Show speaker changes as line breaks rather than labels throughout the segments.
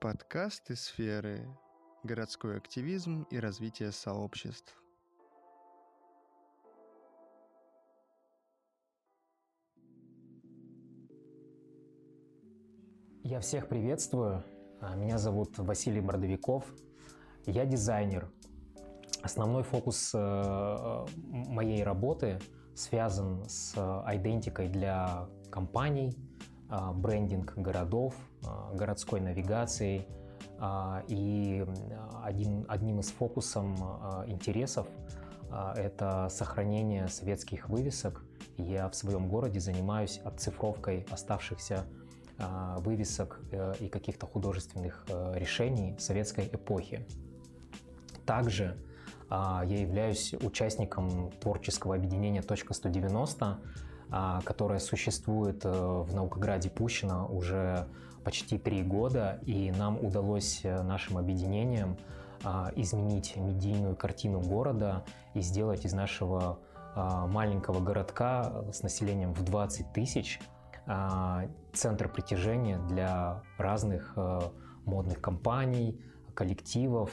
Подкасты сферы «Городской активизм и развитие сообществ».
Я всех приветствую. А, меня зовут Василий Бордовиков. Я дизайнер. Основной фокус э, моей работы связан с идентикой для компаний, брендинг городов, а, городской навигацией. И один, одним из фокусов интересов это сохранение советских вывесок. Я в своем городе занимаюсь отцифровкой оставшихся вывесок э, и каких-то художественных э, решений советской эпохи. Также я являюсь участником творческого объединения «Точка 190», а, которая существует э, в Наукограде Пущино уже почти три года, и нам удалось э, нашим объединением а, изменить медийную картину города и сделать из нашего а, маленького городка с населением в 20 тысяч центр притяжения для разных э, модных компаний, коллективов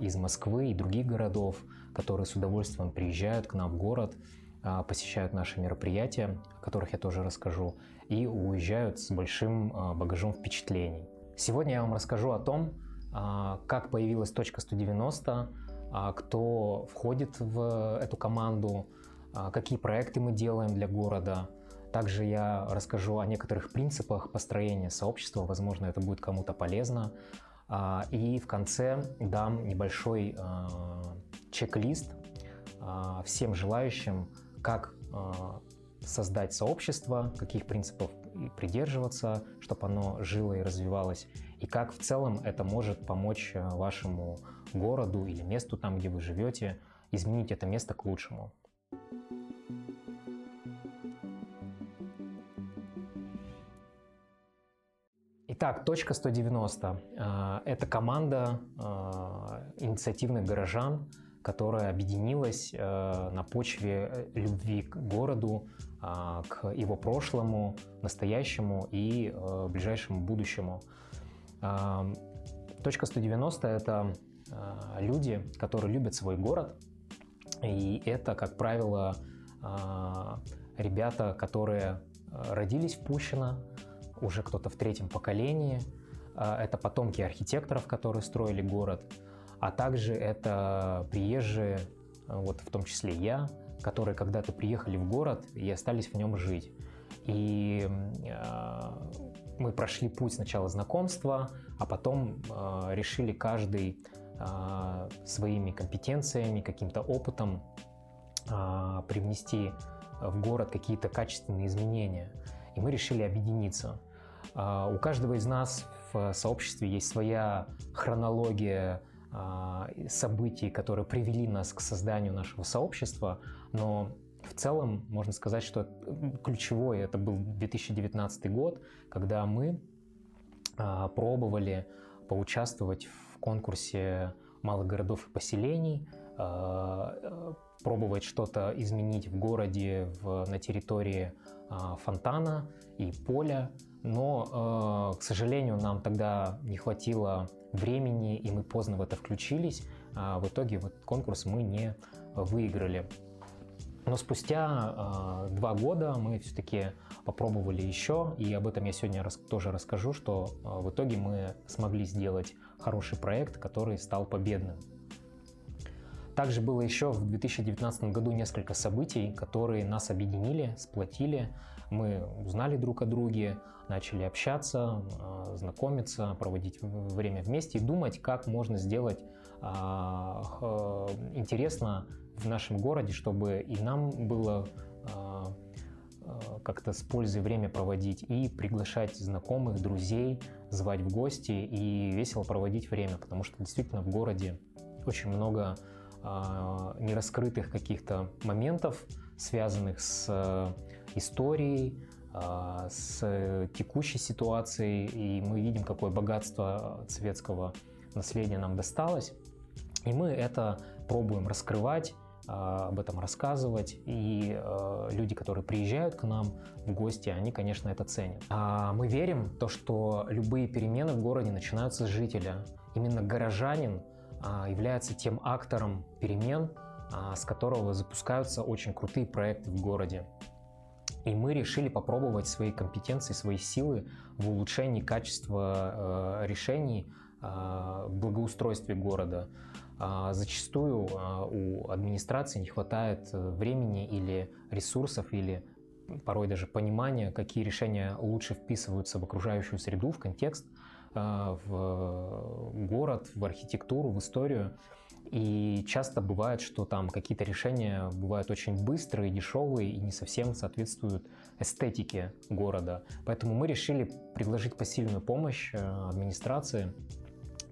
из Москвы и других городов, которые с удовольствием приезжают к нам в город. а, посещают наши мероприятия, о которых я тоже расскажу, и уезжают с большим а, багажом впечатлений. Сегодня я вам расскажу о том, а, как появилась точка 190, кто входит в эту команду, какие проекты мы делаем для города. Также я расскажу о некоторых принципах построения сообщества, возможно, это будет кому-то полезно. И в конце дам небольшой чек-лист всем желающим как а, создать сообщество, каких принципов придерживаться, чтобы оно жило и развивалось, и как в целом это может помочь а, вашему городу или месту там, где вы живете, изменить это место к лучшему. Итак, точка 190. А, это команда инициативных горожан, которая объединилась э, на почве э, любви к городу, э, к его прошлому, настоящему и ближайшему будущему. Точка 190 – это люди, которые любят свой город, и это, как правило, ребята, которые родились в Пущино, уже кто-то в третьем поколении, это потомки архитекторов, которые строили город – а также это приезжие, вот в том числе я, которые когда-то приехали в город и остались в нем жить. И э, мы прошли путь сначала знакомства, а потом э, решили каждый э, своими компетенциями, каким-то опытом э, привнести в город какие-то качественные изменения. И мы решили объединиться. Э, у каждого из нас в сообществе есть своя хронология событий, которые привели нас к созданию нашего сообщества, но в целом можно сказать, что ключевой это был 2019 год, когда мы а, пробовали поучаствовать в конкурсе малых городов и поселений, а, пробовать что-то изменить в городе в, на территории фонтана и поля, но, к сожалению, нам тогда не хватило времени, и мы поздно в это включились. А в итоге вот конкурс мы не выиграли. Но спустя э, два года мы все-таки попробовали еще, и об этом я сегодня рас, тоже расскажу, что э, в итоге мы смогли сделать хороший проект, который стал победным. Также было еще в 2019 году несколько событий, которые нас объединили, сплотили. Мы узнали друг о друге, начали общаться, а, знакомиться, проводить время вместе и думать, как можно сделать а, интересно в нашем городе, чтобы и нам было а, как-то с пользой время проводить и приглашать знакомых, друзей, звать в гости и весело проводить время, потому что действительно в городе очень много нераскрытых каких-то моментов, связанных с э, историей, а, с текущей ситуацией, и мы видим, какое богатство советского наследия нам досталось. И мы это пробуем раскрывать, об этом рассказывать. И люди, которые приезжают к нам в гости, они, конечно, это ценят. А мы верим в то, что любые перемены в городе начинаются с жителя. Именно горожанин является тем актором перемен, с которого запускаются очень крутые проекты в городе. И мы решили попробовать свои компетенции, свои силы в улучшении качества э, решений э, благоустройстве города. Э, зачастую э, у администрации не хватает э, времени или ресурсов, или порой даже понимания, какие решения лучше вписываются в окружающую среду, в контекст, э, в город, в архитектуру, в историю. И часто бывает, что там какие-то решения бывают очень быстрые, дешевые и не совсем соответствуют эстетике города. Поэтому мы решили предложить посильную помощь э, администрации.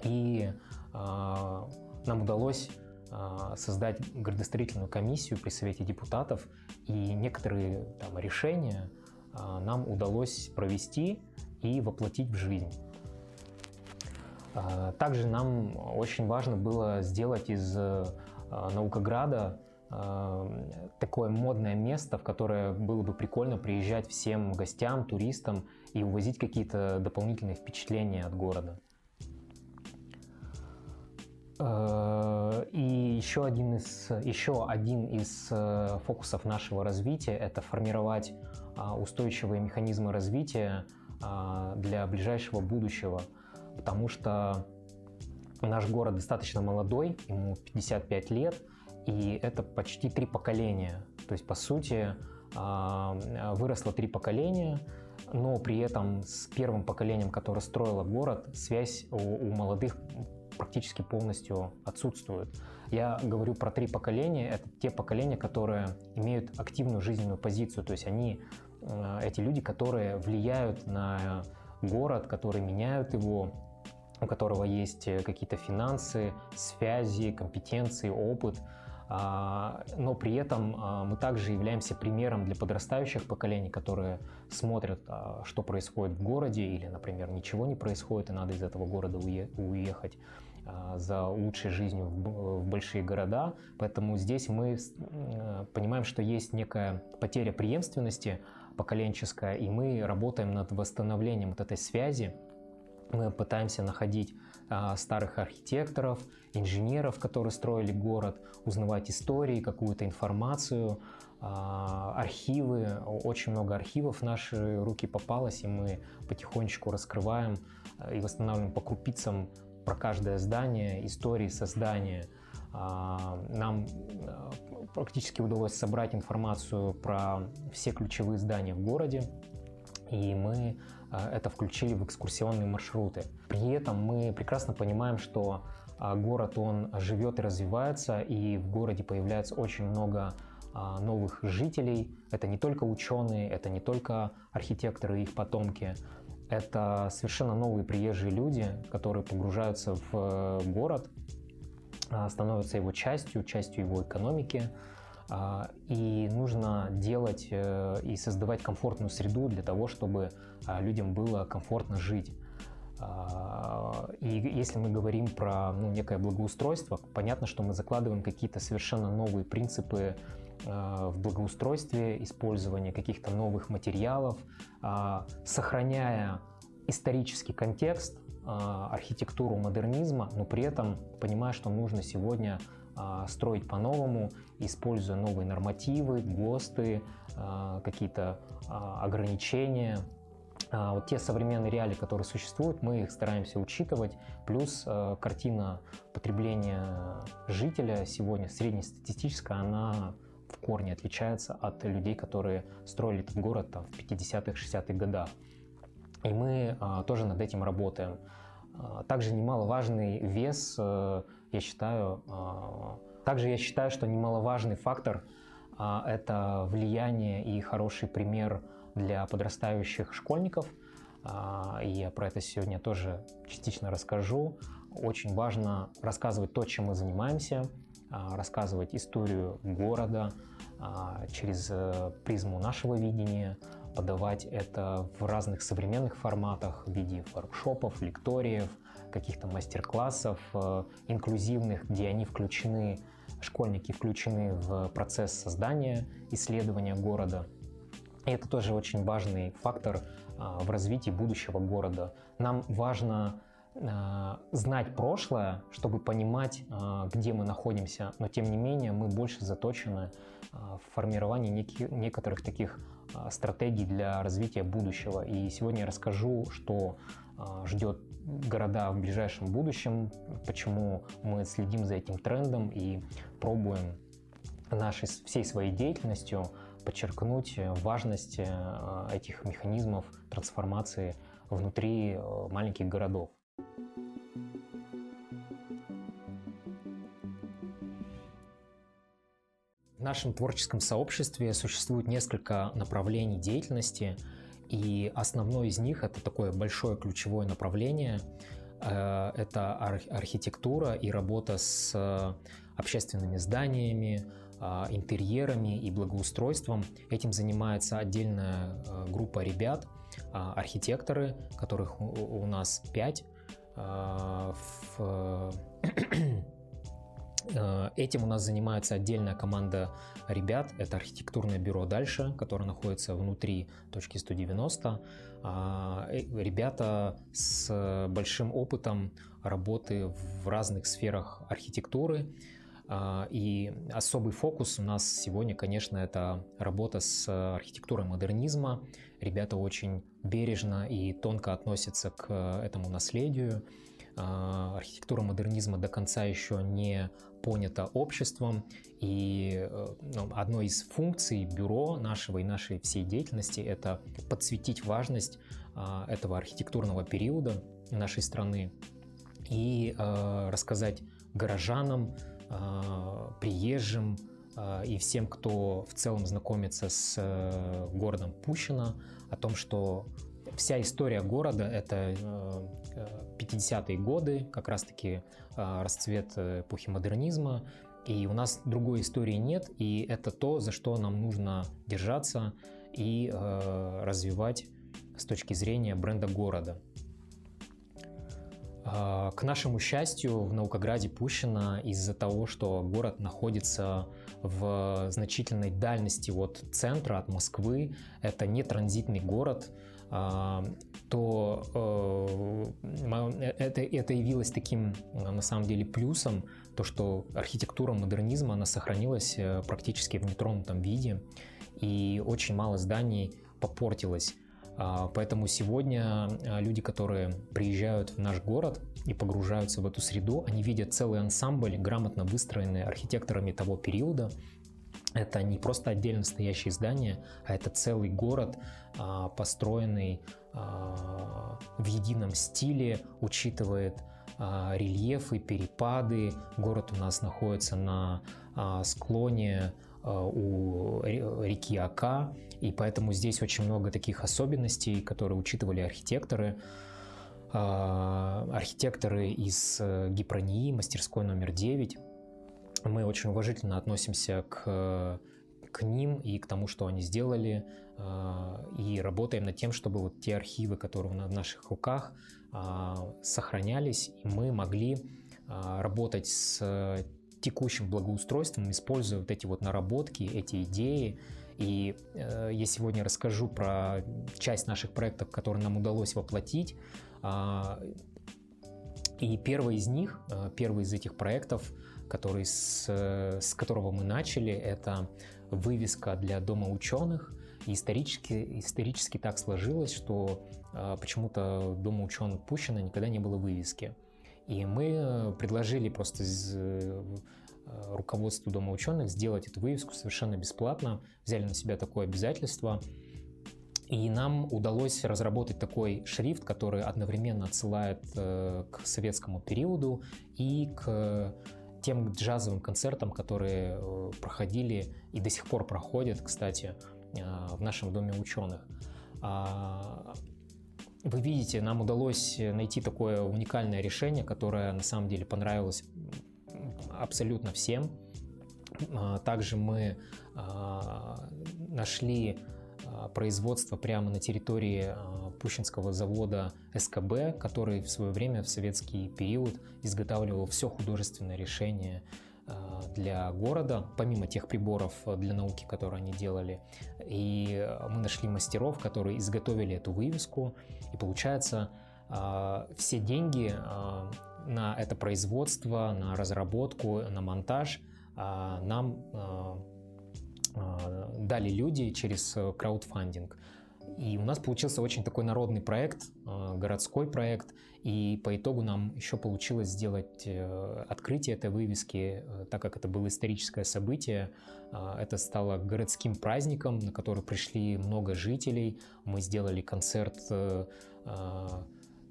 И э, нам удалось э, создать градостроительную комиссию при Совете депутатов. И некоторые там, решения э, нам удалось провести и воплотить в жизнь. А, также нам очень важно было сделать из а, Наукограда а, такое модное место, в которое было бы прикольно приезжать всем гостям, туристам и увозить какие-то дополнительные впечатления от города. И еще один из, еще один из фокусов нашего развития – это формировать устойчивые механизмы развития для ближайшего будущего – потому что наш город достаточно молодой, ему 55 лет, и это почти три поколения. То есть, по сути, а, выросло три поколения, но при этом с первым поколением, которое строило город, связь у, молодых практически полностью отсутствует. Я говорю про три поколения. Это те поколения, которые имеют активную жизненную позицию. То есть они, а, эти люди, которые влияют на город, которые меняют его, у которого есть э, какие-то финансы, связи, компетенции, опыт. А, но при этом а, мы также являемся примером для подрастающих поколений, которые смотрят, а, что происходит в городе, или, например, ничего не происходит, и надо из этого города уехать за лучшей жизнью в большие города. Поэтому здесь мы э, понимаем, что есть некая потеря преемственности поколенческая, и мы работаем над восстановлением вот этой связи. Мы пытаемся находить а, старых архитекторов, инженеров, которые строили город, узнавать истории, какую-то информацию, а, архивы. Очень много архивов в наши руки попалось, и мы потихонечку раскрываем а, и восстанавливаем по крупицам про каждое здание, истории создания. А, нам практически удалось собрать информацию про все ключевые здания в городе, и мы а, это включили в экскурсионные маршруты. При этом мы прекрасно понимаем, что а, город, он живет и развивается, и в городе появляется очень много а, новых жителей. Это не только ученые, это не только архитекторы и их потомки, это совершенно новые приезжие люди, которые погружаются в э, город, становятся его частью, частью его экономики. А, и нужно делать э, и создавать комфортную среду для того, чтобы а, людям было комфортно жить. И если мы говорим про ну, некое благоустройство, понятно, что мы закладываем какие-то совершенно новые принципы в благоустройстве, использование каких-то новых материалов, сохраняя исторический контекст, а, архитектуру модернизма, но при этом понимая, что нужно сегодня а, строить по-новому, используя новые нормативы, ГОСТы, а, какие-то ограничения. Вот те современные реалии, которые существуют, мы их стараемся учитывать. Плюс картина потребления жителя сегодня среднестатистическая, она в корне отличается от людей, которые строили этот город там, в 50-х, 60-х годах. И мы а, тоже над этим работаем. А, также немаловажный вес, э, я считаю, а, также я считаю, что немаловажный фактор это влияние и хороший пример для подрастающих школьников. Я про это сегодня тоже частично расскажу. Очень важно рассказывать то, чем мы занимаемся, рассказывать историю города через э, призму нашего видения, подавать это в разных современных форматах в виде воркшопов, лекториев, каких-то мастер-классов э, инклюзивных, где они включены, школьники включены в процесс создания, исследования города. И это тоже очень важный фактор а, в развитии будущего города. Нам важно а, знать прошлое, чтобы понимать, а, где мы находимся, но тем не менее мы больше заточены в формировании неких, некоторых таких стратегий для развития будущего. И сегодня я расскажу, что ждет города в ближайшем будущем, почему мы следим за этим трендом и пробуем нашей всей своей деятельностью подчеркнуть важность э, этих механизмов трансформации внутри э, маленьких городов. В нашем творческом сообществе существует несколько направлений деятельности, и основное из них это такое большое ключевое направление. Э, это архитектура и работа с общественными зданиями, а, интерьерами и благоустройством. Этим занимается отдельная группа ребят, архитекторы, которых у нас пять. Этим у нас занимается отдельная команда ребят. Это архитектурное бюро «Дальше», которое находится внутри точки 190. Э, ребята с большим опытом работы в разных сферах архитектуры, а, и особый фокус у нас сегодня, конечно, это работа с архитектурой модернизма. Ребята очень бережно и тонко относятся к этому наследию. А, архитектура модернизма до конца еще не понята обществом, и э, ну, одной из функций бюро нашего и нашей всей деятельности это подсветить важность а, этого архитектурного периода нашей страны и рассказать горожанам, а, приезжим и всем, кто в целом знакомится с э, городом Пущино, о том, что вся история города — это 50-е э, годы, как раз-таки а, расцвет эпохи модернизма, и у нас другой истории нет, и это то, за что нам нужно держаться и э, развивать с точки зрения бренда города. А, к нашему счастью, в Наукограде Пущино из-за того, что город находится в значительной дальности от центра, от Москвы, это не транзитный город, а, то э, это, это явилось таким, на самом деле, плюсом, то, что архитектура модернизма, она сохранилась э, практически в нетронутом виде, и очень мало зданий попортилось. А, поэтому сегодня а, люди, которые приезжают в наш город и погружаются в эту среду, они видят целый ансамбль, грамотно выстроенный архитекторами того периода. Это не просто отдельно стоящие здания, а это целый город, а, построенный в едином стиле, учитывает рельефы, перепады. Город у нас находится на склоне у реки Ака, и поэтому здесь очень много таких особенностей, которые учитывали архитекторы. А, архитекторы из э, Гипронии, мастерской номер 9. Мы очень уважительно относимся к, к ним и к тому, что они сделали, и работаем над тем, чтобы вот те архивы, которые в наших руках, сохранялись, и мы могли работать с текущим благоустройством, используя вот эти вот наработки, эти идеи, и э, я сегодня расскажу про часть наших проектов, которые нам удалось воплотить. Э, и первый из них, э, первый из этих проектов, который с, с которого мы начали, это вывеска для Дома ученых. Исторически, исторически так сложилось, что э, почему-то Дома ученых Пущина никогда не было вывески. И мы предложили просто Э, руководству Дома ученых сделать эту вывеску совершенно бесплатно, взяли на себя такое обязательство. И нам удалось разработать такой шрифт, который одновременно отсылает э, к советскому периоду и к тем джазовым концертам, которые э, проходили и до сих пор проходят, кстати, в нашем Доме ученых. А, вы видите, нам удалось найти такое уникальное решение, которое на самом деле понравилось абсолютно всем. А, также мы а, нашли производство прямо на территории Пущинского завода СКБ, который в свое время в советский период изготавливал все художественное решение для города, помимо тех приборов для науки, которые они делали. И мы нашли мастеров, которые изготовили эту вывеску. И получается, все деньги на это производство, на разработку, на монтаж нам дали люди через краудфандинг. И у нас получился очень такой народный проект, э, городской проект, и по итогу нам еще получилось сделать э, открытие этой вывески, э, так как это было историческое событие. Это стало городским праздником, на который пришли много жителей. Мы сделали концерт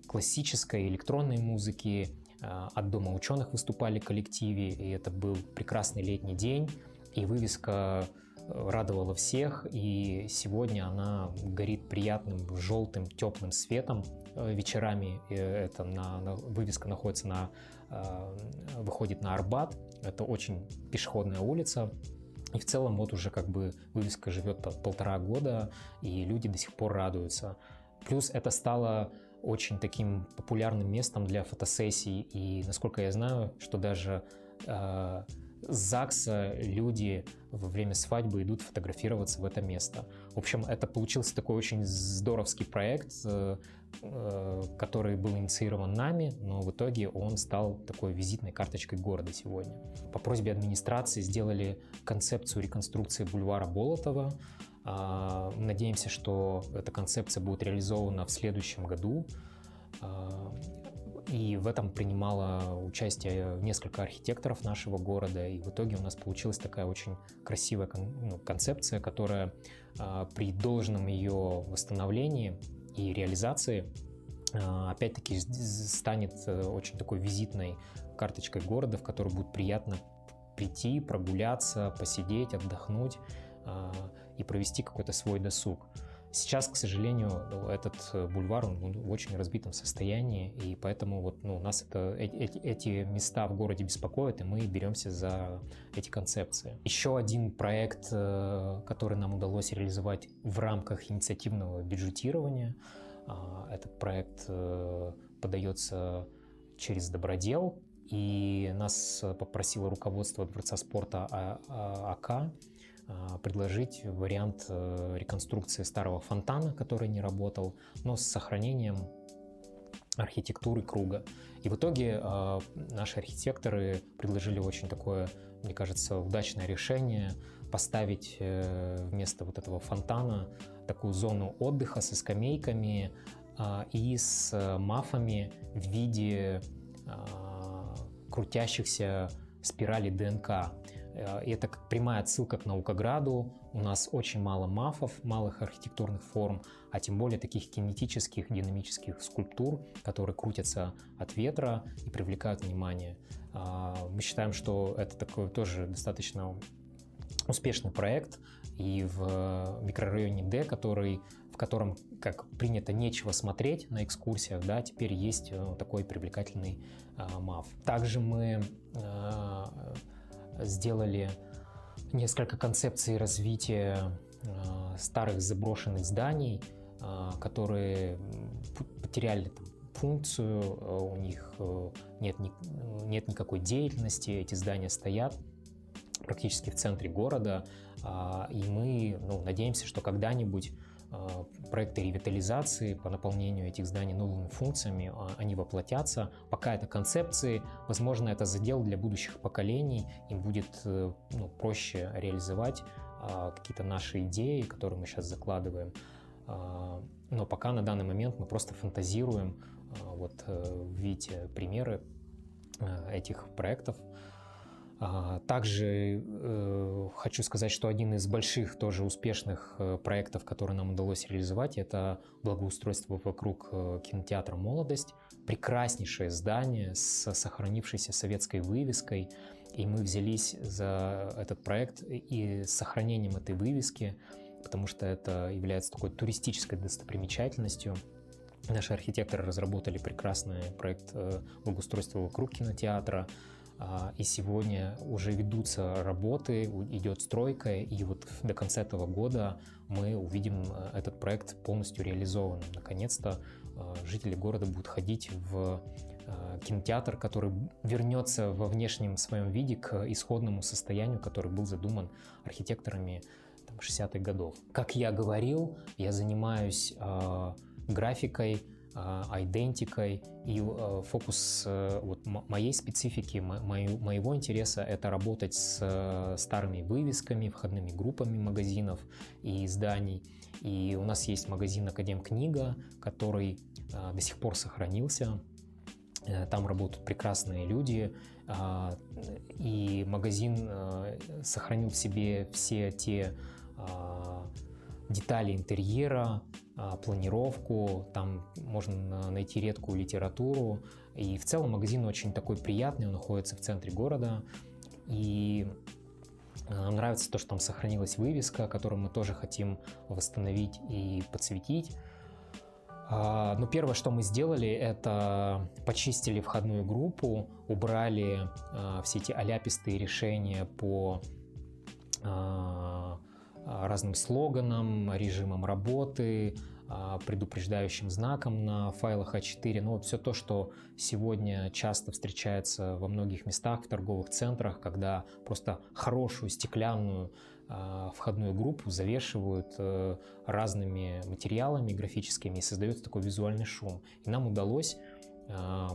классической электронной музыки, от Дома ученых выступали коллективе, и это был прекрасный летний день. И вывеска радовала всех, и сегодня она горит приятным желтым теплым светом э, вечерами. Это на, на, вывеска находится на, э, выходит на Арбат. Это очень пешеходная улица. И в целом вот уже как бы вывеска живет полтора года, и люди до сих пор радуются. Плюс это стало очень таким популярным местом для фотосессий, и насколько я знаю, что даже э, с ЗАГСа люди во время свадьбы идут фотографироваться в это место. В общем, это получился такой очень здоровский проект, э, э, который был инициирован нами, но в итоге он стал такой визитной карточкой города сегодня. По просьбе администрации сделали концепцию реконструкции бульвара Болотова. А, надеемся, что эта концепция будет реализована в следующем году. И в этом принимало участие несколько архитекторов нашего города. И в итоге у нас получилась такая очень красивая ну, концепция, которая а, при должном ее восстановлении и реализации а, опять-таки станет э, очень такой визитной карточкой города, в которую будет приятно прийти, прогуляться, посидеть, отдохнуть а, и провести какой-то свой досуг. Сейчас, к сожалению, этот э, бульвар он в очень разбитом состоянии, и поэтому вот, ну, нас это, эти, эти места в городе беспокоят, и мы беремся за эти концепции. Еще один проект, э, который нам удалось реализовать в рамках инициативного бюджетирования, а, этот проект э, подается через Добродел, и нас попросило руководство Дворца спорта АК а, предложить вариант э, реконструкции старого фонтана, который не работал, но с сохранением архитектуры круга. И в итоге э, наши архитекторы предложили очень такое, мне кажется, удачное решение поставить э, вместо вот этого фонтана такую зону отдыха со скамейками э, и с мафами в виде э, крутящихся спиралей ДНК. Э, и это как прямая отсылка к Наукограду. У нас очень мало мафов, малых архитектурных форм, а тем более таких кинетических, динамических скульптур, которые крутятся от ветра и привлекают внимание. А, мы считаем, что это такой тоже достаточно успешный проект, и в микрорайоне Д, который, в котором, как принято, нечего смотреть на экскурсиях, да, теперь есть э, такой привлекательный а, МАФ. Также мы а, сделали несколько концепций развития э, старых заброшенных зданий, э, которые потеряли там, функцию, э, у них нет, нет никакой деятельности, эти здания стоят практически в центре города, а, и мы ну, надеемся, что когда-нибудь проекты ревитализации по наполнению этих зданий новыми функциями, а, они воплотятся. Пока это концепции, возможно, это задел для будущих поколений, им будет э, ну, проще реализовать а, какие-то наши идеи, которые мы сейчас закладываем. Но пока на данный момент мы просто фантазируем, вот э, видите примеры э, этих проектов, а, также э, хочу сказать, что один из больших тоже успешных э, проектов, который нам удалось реализовать, это благоустройство вокруг э, кинотеатра «Молодость». Прекраснейшее здание с сохранившейся советской вывеской. И мы взялись за этот проект и с сохранением этой вывески, потому что это является такой туристической достопримечательностью. Наши архитекторы разработали прекрасный проект благоустройства вокруг кинотеатра, И сегодня уже ведутся работы, идет стройка, и вот до конца этого года мы увидим этот проект полностью реализованным. Наконец-то жители города будут ходить в кинотеатр, который вернется во внешнем своем виде к исходному состоянию, который был задуман архитекторами 60-х годов. Как я говорил, я занимаюсь э, графикой, э, айдентикой, и э, фокус э, вот, моей специфики, мо моего интереса — это работать с э, старыми вывесками, входными группами магазинов и изданий. И у нас есть магазин «Академ Книга», который до сих пор сохранился. Там работают прекрасные люди, а, и магазин сохранил в себе все те а, детали интерьера, а, планировку, там можно найти редкую литературу. И в целом магазин очень такой приятный, он находится в центре города. И а, нам нравится то, что там сохранилась вывеска, которую мы тоже хотим восстановить и подсветить. Но первое, что мы сделали, это почистили входную группу, убрали все эти аляпистые решения по а, разным слоганам, режимом работы, а, предупреждающим знаком на файлах А4. Ну, вот все то, что сегодня часто встречается во многих местах, в торговых центрах, когда просто хорошую стеклянную а, входную группу завешивают э, разными материалами графическими и создается такой визуальный шум. И нам удалось а,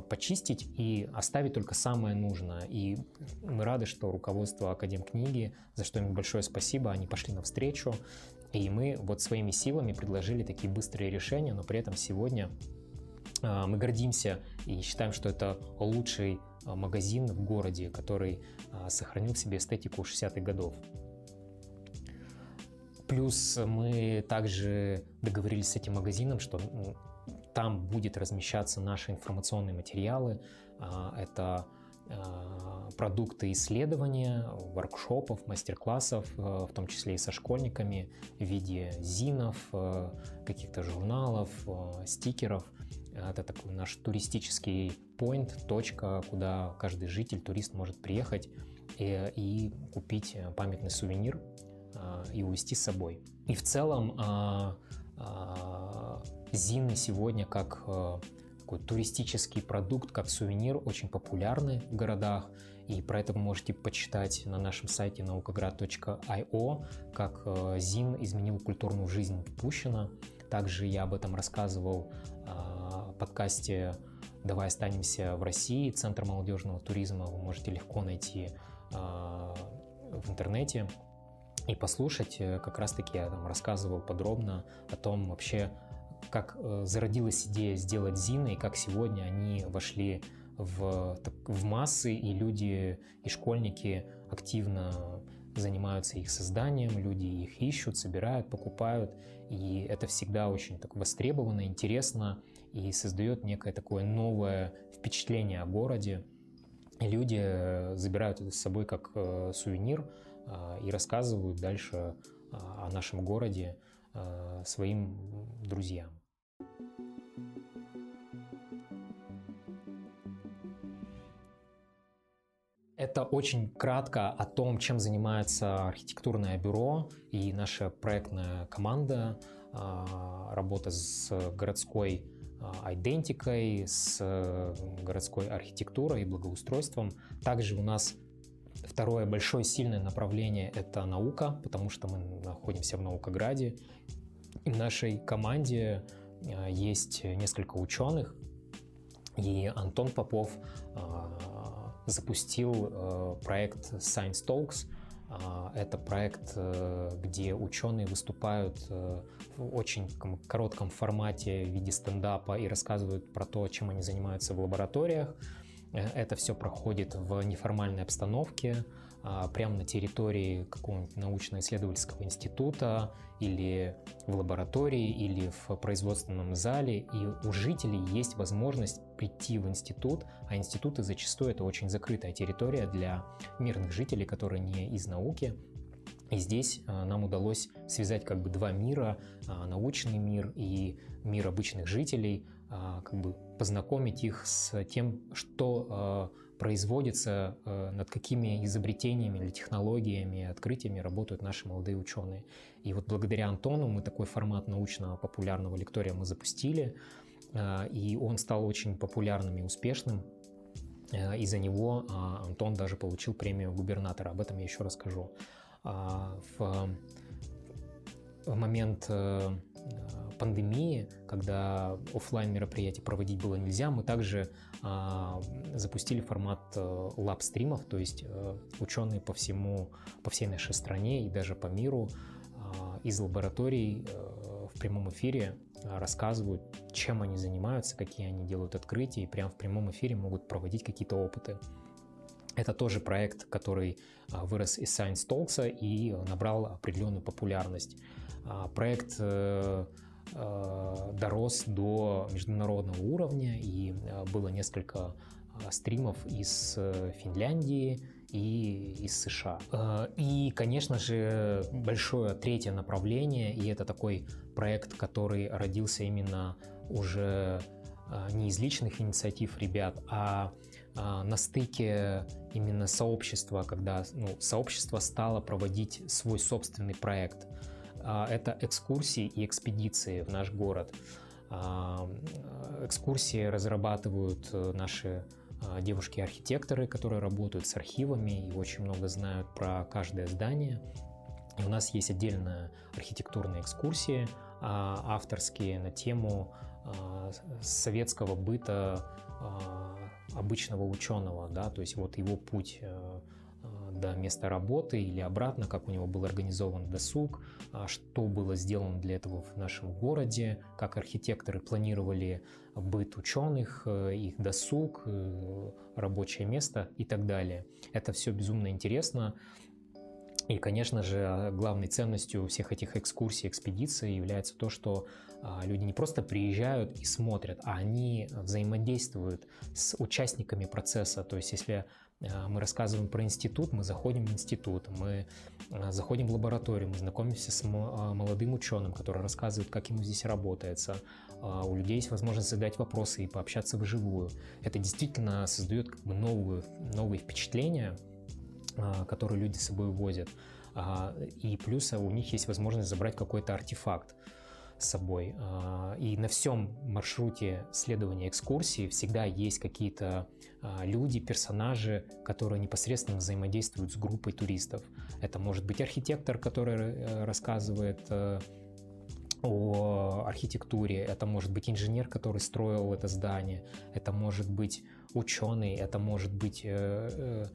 почистить и оставить только самое нужное. И мы рады, что руководство Академ книги, за что им большое спасибо, они пошли навстречу. И мы вот своими силами предложили такие быстрые решения, но при этом сегодня а, мы гордимся и считаем, что это лучший а, магазин в городе, который сохранил в себе эстетику 60-х годов. Плюс мы также договорились с этим магазином, что там будет размещаться наши информационные материалы. А, это а, продукты исследования, воркшопов, мастер-классов, а, в том числе и со школьниками в виде зинов, каких-то журналов, стикеров. Это такой наш туристический point, точка, куда каждый житель, турист может приехать и, и купить памятный сувенир и увезти с собой. И в целом Зины сегодня как э, такой туристический продукт, как сувенир, очень популярны в городах. И про это вы можете почитать на нашем сайте наукоград.io, как э, ЗИН изменил культурную жизнь Пущина. Также я об этом рассказывал э, в подкасте «Давай останемся в России», Центр молодежного туризма. Вы можете легко найти в интернете и послушать. Как раз-таки я там рассказывал подробно о том вообще, как э, зародилась идея сделать Зины, и как сегодня они вошли в, в массы, и люди, и школьники активно занимаются их созданием, люди их ищут, собирают, покупают, и это всегда очень так востребовано, интересно, и создает некое такое новое впечатление о городе. Люди э, забирают это с собой как э, сувенир и рассказывают дальше о нашем городе своим друзьям. Это очень кратко о том, чем занимается архитектурное бюро и наша проектная команда, а, работа с городской идентикой, с городской архитектурой и благоустройством. Также у нас второе большое сильное направление – это наука, потому что мы находимся в Наукограде. И в нашей команде а, есть несколько ученых, и Антон Попов запустил э, проект Science Talks. Это проект, э, где ученые выступают э, в очень коротком формате в виде стендапа и рассказывают про то, чем они занимаются в лабораториях. Это все проходит в неформальной обстановке, а, прямо на территории какого-нибудь научно-исследовательского института или в лаборатории или в производственном зале. И у жителей есть возможность прийти в институт, а институты зачастую это очень закрытая территория для мирных жителей, которые не из науки, и здесь а, нам удалось связать как бы два мира, а, научный мир и мир обычных жителей, как бы познакомить их с тем, что производится, над какими изобретениями или технологиями, открытиями работают наши молодые ученые. И вот благодаря Антону мы такой формат научно-популярного лектория мы запустили, и он стал очень популярным и успешным. Из-за него Антон даже получил премию губернатора, об этом я еще расскажу. В момент э, пандемии, когда офлайн мероприятия проводить было нельзя, мы также а, запустили формат э, лаб-стримов, то есть э, ученые по всему, по всей нашей стране и даже по миру а, из лабораторий в прямом эфире рассказывают, чем они занимаются, какие они делают открытия, и прямо в прямом эфире могут проводить какие-то опыты. Это тоже проект, который вырос из Science Talks и набрал определенную популярность. А, проект дорос до международного уровня, и э, было несколько стримов из Финляндии и из США. И, конечно же, большое третье направление, и это такой проект, который родился именно уже не из личных инициатив ребят, а на стыке именно сообщества, когда ну, сообщество стало проводить свой собственный проект. А, это экскурсии и экспедиции в наш город. А, экскурсии разрабатывают э, наши а, девушки-архитекторы, которые работают с архивами и очень много знают про каждое здание. И у нас есть отдельная архитектурная экскурсии, авторские на тему советского быта обычного ученого, да, то есть вот его путь э, до места работы или обратно, как у него был организован досуг, а что было сделано для этого в нашем городе, как архитекторы планировали быт ученых, э, их досуг, э, рабочее место и так далее. Это все безумно интересно. И, конечно же, главной ценностью всех этих экскурсий, экспедиций является то, что а, люди не просто приезжают и смотрят, а они взаимодействуют с участниками процесса. То есть, если мы рассказываем про институт, мы заходим в институт, мы а, заходим в лабораторию, мы знакомимся с а, молодым ученым, который рассказывает, как ему здесь работается. У людей есть возможность задать вопросы и пообщаться вживую. Это действительно создает как бы новые, новые впечатления, которые люди с собой возят. И плюс у них есть возможность забрать какой-то артефакт с собой. А, и на всем маршруте следования экскурсии всегда есть какие-то а, люди, персонажи, которые непосредственно взаимодействуют с группой туристов. Это может быть архитектор, который э, рассказывает э, о архитектуре, это может быть инженер, который строил это здание, это может быть ученый, это может быть э,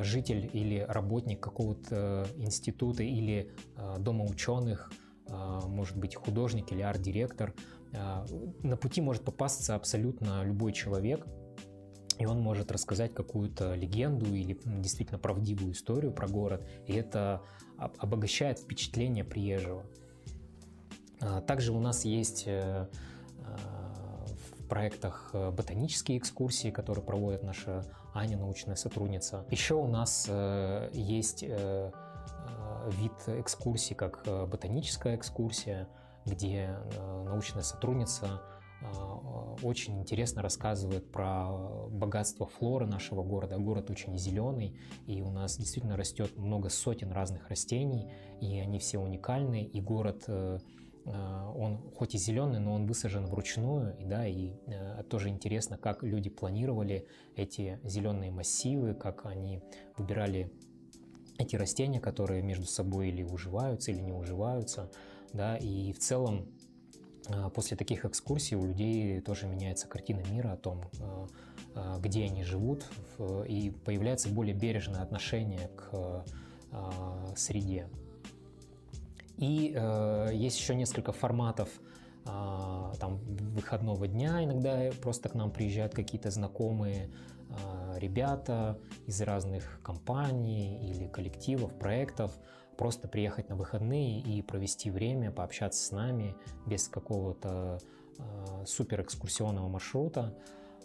житель или работник какого-то института или дома ученых, может быть художник или арт-директор. А, на пути может попасться абсолютно любой человек, и он может рассказать какую-то легенду или действительно правдивую историю про город, и это обогащает впечатление приезжего. А, также у нас есть э, в проектах э, ботанические экскурсии, которые проводит наша Аня, научная сотрудница. Еще у нас э, есть вид экскурсии, как э, ботаническая экскурсия, где э, научная сотрудница э, очень интересно рассказывает про богатство флоры нашего города. Город очень зеленый, и у нас действительно растет много сотен разных растений, и они все уникальны, и город он хоть и зеленый, но он высажен вручную, да, и тоже интересно, как люди планировали эти зеленые массивы, как они выбирали эти растения, которые между собой или уживаются, или не уживаются, да, и в целом а, после таких экскурсий у людей тоже меняется картина мира о том, а, а, где они живут, и появляется более бережное отношение к среде. И есть еще несколько форматов там выходного дня иногда просто к нам приезжают какие-то знакомые ребята из разных компаний или коллективов, проектов, просто приехать на выходные и провести время, пообщаться с нами без какого-то э, супер экскурсионного маршрута.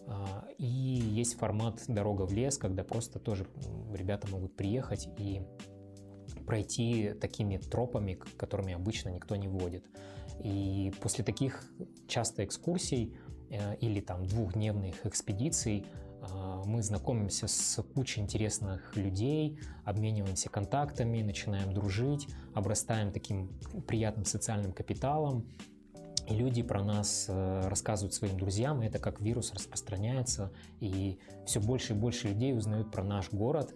Э, и есть формат «Дорога в лес», когда просто тоже ребята могут приехать и пройти такими тропами, которыми обычно никто не водит. И после таких часто экскурсий или там двухдневных экспедиций а, мы знакомимся с кучей интересных людей, обмениваемся контактами, начинаем дружить, обрастаем таким приятным социальным капиталом. И люди про нас э, рассказывают своим друзьям, и это как вирус распространяется, и все больше и больше людей узнают про наш город, а,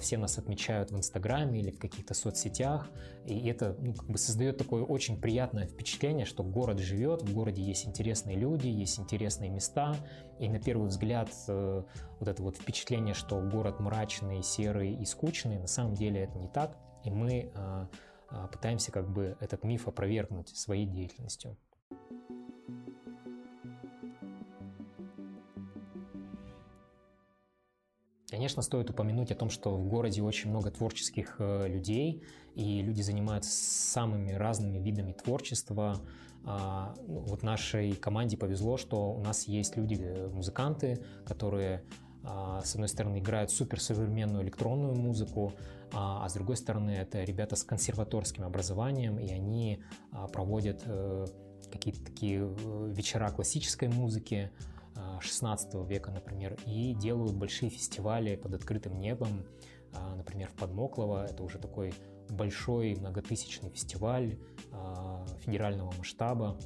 все нас отмечают в Инстаграме или в каких-то соцсетях, и это ну, как бы создает такое очень приятное впечатление, что город живет, в городе есть интересные люди, есть интересные места, и на первый взгляд э, вот это вот впечатление, что город мрачный, серый и скучный, на самом деле это не так, и мы а, а, пытаемся как бы этот миф опровергнуть своей деятельностью. Конечно, стоит упомянуть о том, что в городе очень много творческих э, людей, и люди занимаются самыми разными видами творчества. А, ну, вот нашей команде повезло, что у нас есть люди, э, музыканты, которые а, с одной стороны играют суперсовременную электронную музыку, а, а с другой стороны это ребята с консерваторским образованием, и они проводят э, какие-то такие вечера классической музыки, 16 века, например, и делают большие фестивали под открытым небом, а, например, в Подмоклово. Это уже такой большой многотысячный фестиваль а, федерального масштаба.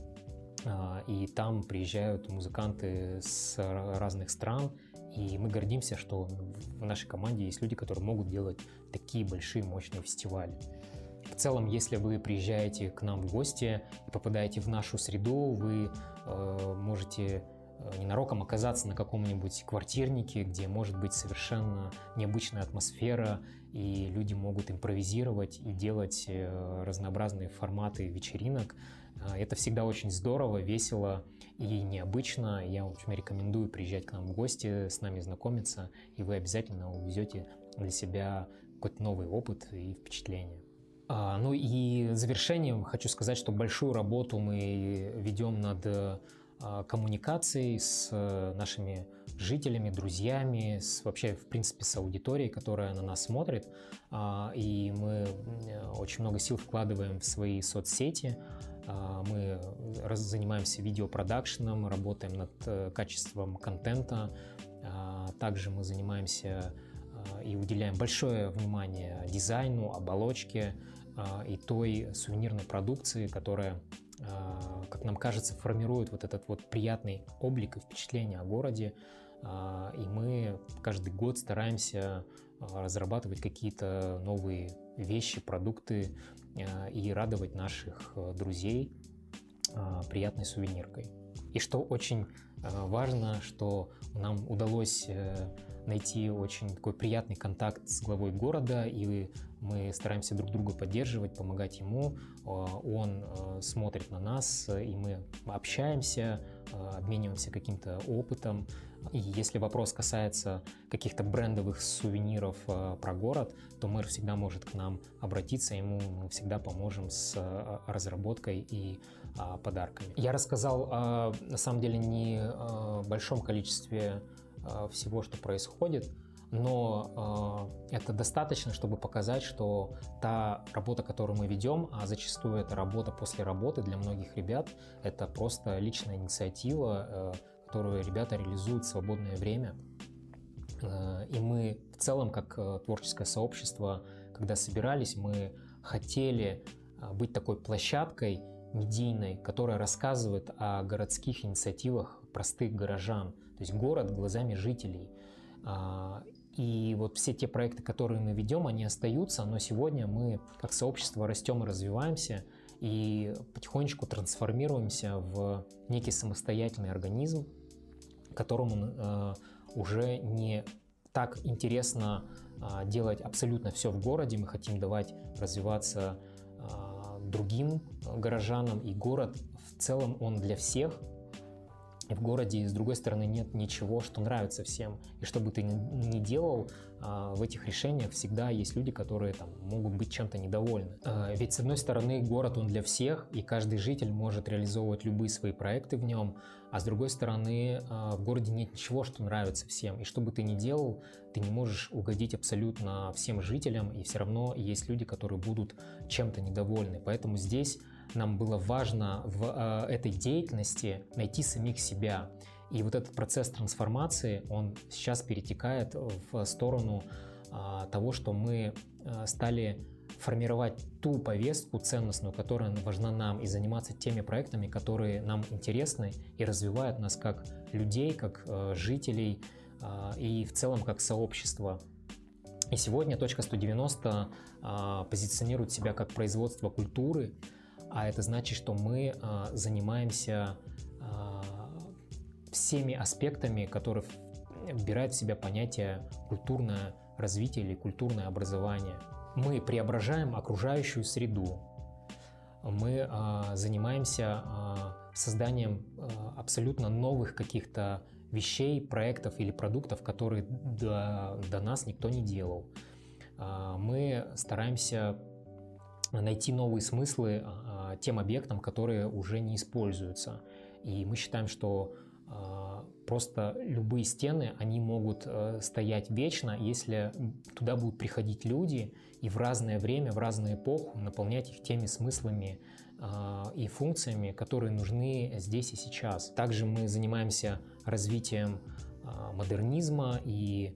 А, и там приезжают музыканты с разных стран, и мы гордимся, что в нашей команде есть люди, которые могут делать такие большие, мощные фестивали. В целом, если вы приезжаете к нам в гости и попадаете в нашу среду, вы э, можете ненароком оказаться на каком-нибудь квартирнике, где может быть совершенно необычная атмосфера, и люди могут импровизировать и делать э, разнообразные форматы вечеринок. Э, это всегда очень здорово, весело и необычно. Я очень рекомендую приезжать к нам в гости, с нами знакомиться, и вы обязательно увезете для себя какой-то новый опыт и впечатление. А, ну и завершением хочу сказать, что большую работу мы ведем над а, коммуникации с э, нашими жителями, друзьями, с вообще, в принципе, с аудиторией, которая на нас смотрит. А, и мы очень много сил вкладываем в свои соцсети. А, мы занимаемся видеопродакшеном, работаем над э, качеством контента. Также мы занимаемся и уделяем большое внимание дизайну, оболочке и той сувенирной продукции, которая как нам кажется, формирует вот этот вот приятный облик и впечатление о городе. А, и мы каждый год стараемся а, разрабатывать какие-то новые вещи, продукты и радовать наших друзей приятной сувениркой. И что очень важно, что нам удалось э, найти очень такой приятный контакт с главой города, и мы стараемся друг друга поддерживать, помогать ему. А, он а, смотрит на нас, и мы общаемся, а, обмениваемся каким-то опытом. И если вопрос касается каких-то брендовых сувениров про город, то мэр всегда может к нам обратиться, ему мы всегда поможем с разработкой и подарками. Я рассказал на самом деле не большом количестве Э, всего, что происходит, но э, это достаточно, чтобы показать, что та работа, которую мы ведем, а зачастую это работа после работы для многих ребят, это просто личная инициатива, э, которую ребята реализуют в свободное время. Э, и мы в целом, как э, творческое сообщество, когда собирались, мы хотели э, быть такой площадкой медийной, которая рассказывает о городских инициативах простых горожан, то есть город глазами жителей. И вот все те проекты, которые мы ведем, они остаются, но сегодня мы как сообщество растем и развиваемся, и потихонечку трансформируемся в некий самостоятельный организм, которому э, уже не так интересно э, делать абсолютно все в городе, мы хотим давать развиваться э, другим горожанам, и город в целом он для всех, в городе, с другой стороны, нет ничего, что нравится всем. И что бы ты ни делал, а, в этих решениях всегда есть люди, которые там, могут быть чем-то недовольны. А, ведь, с одной стороны, город он для всех, и каждый житель может реализовывать любые свои проекты в нем, а с другой стороны, а, в городе нет ничего, что нравится всем. И что бы ты ни делал, ты не можешь угодить абсолютно всем жителям, и все равно есть люди, которые будут чем-то недовольны. Поэтому здесь нам было важно в этой деятельности найти самих себя. И вот этот процесс трансформации, он сейчас перетекает в сторону того, что мы стали формировать ту повестку ценностную, которая важна нам, и заниматься теми проектами, которые нам интересны и развивают нас как людей, как э, жителей э, и в целом как сообщество. И сегодня точка 190 э, позиционирует себя как производство культуры, а это значит, что мы э, занимаемся э, всеми аспектами, которые вбирают в себя понятие культурное развитие или культурное образование – мы преображаем окружающую среду, мы а, занимаемся а, созданием а, абсолютно новых каких-то вещей, проектов или продуктов, которые до, до нас никто не делал. А, мы стараемся найти новые смыслы а, тем объектам, которые уже не используются. И мы считаем, что а, просто любые стены, они могут э, стоять вечно, если туда будут приходить люди и в разное время, в разную эпоху наполнять их теми смыслами а, и функциями, которые нужны здесь и сейчас. Также мы занимаемся развитием а, модернизма и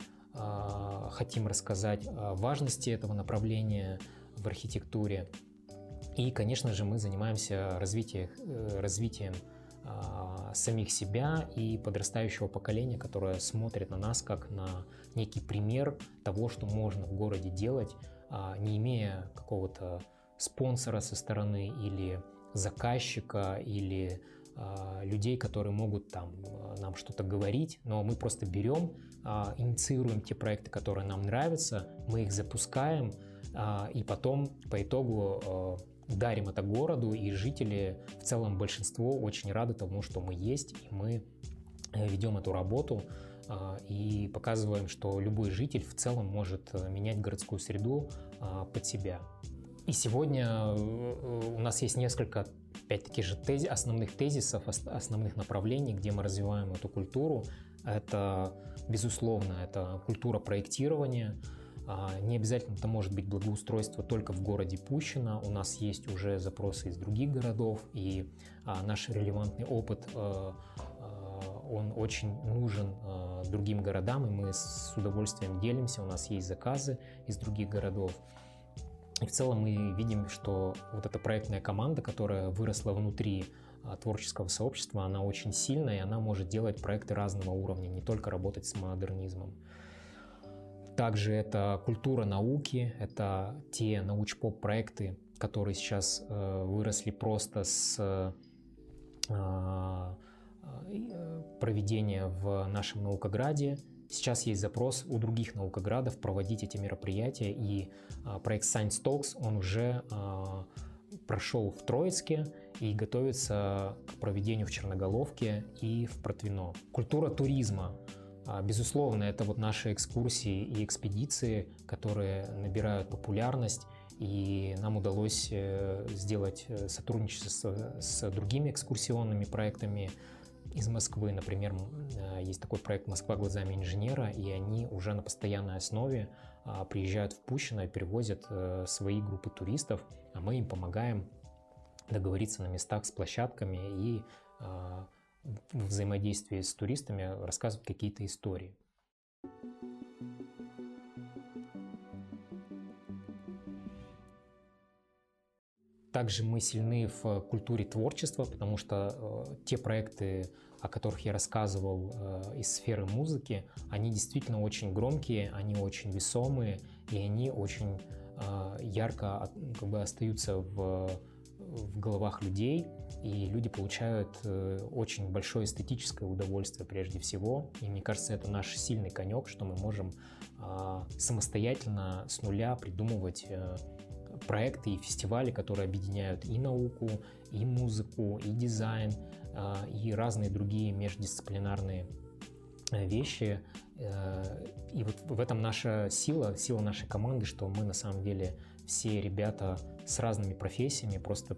хотим рассказать о важности этого направления в архитектуре. И, конечно же, мы занимаемся развитием, э, развитием а, самих себя и подрастающего поколения, которое смотрит на нас как на некий пример того, что можно в городе делать, а, не имея какого-то спонсора со стороны или заказчика или а, людей, которые могут там нам что-то говорить, но мы просто берем, инициируем те проекты, которые нам нравятся, мы их запускаем, и потом по итогу дарим это городу, и жители, в целом большинство, очень рады тому, что мы есть, и мы э, ведем эту работу а, и показываем, что любой житель в целом может э, менять городскую среду а, под себя. И сегодня э, у нас есть несколько, опять-таки же, тез, основных тезисов, основных направлений, где мы развиваем эту культуру. Это, безусловно, это культура проектирования, а, не обязательно это может быть благоустройство только в городе Пущино. У нас есть уже запросы из других городов, и а, наш релевантный опыт а, он очень нужен другим городам, и мы с удовольствием делимся. У нас есть заказы из других городов. И в целом мы видим, что вот эта проектная команда, которая выросла внутри творческого сообщества, она очень сильная, и она может делать проекты разного уровня, не только работать с модернизмом. Также это культура науки, это те научпоп-проекты, которые сейчас э, выросли просто с э, э, проведения в нашем наукограде. Сейчас есть запрос у других наукоградов проводить эти мероприятия, и проект Science Talks, он уже прошел в Троицке и готовится к проведению в Черноголовке и в Протвино. Культура туризма – а, безусловно, это вот наши экскурсии и экспедиции, которые набирают популярность, и нам удалось э, сделать э, сотрудничество с другими экскурсионными проектами из Москвы. Например, э, есть такой проект «Москва глазами инженера», и они уже на постоянной основе а, приезжают в Пущино и перевозят свои группы туристов, а мы им помогаем договориться на местах с площадками и а, в взаимодействии с туристами рассказывать какие-то истории. Также мы сильны в культуре творчества, потому что э, те проекты, о которых я рассказывал э, из сферы музыки, они действительно очень громкие, они очень весомые, и они очень э, ярко как бы, остаются в в головах людей, и люди получают э, очень большое эстетическое удовольствие прежде всего. И мне кажется, это наш сильный конек, что мы можем а, самостоятельно с нуля придумывать э, проекты и фестивали, которые объединяют и науку, и музыку, и дизайн, а, и разные другие междисциплинарные э, вещи. И вот в этом наша сила, сила нашей команды, что мы на самом деле все ребята с разными профессиями, просто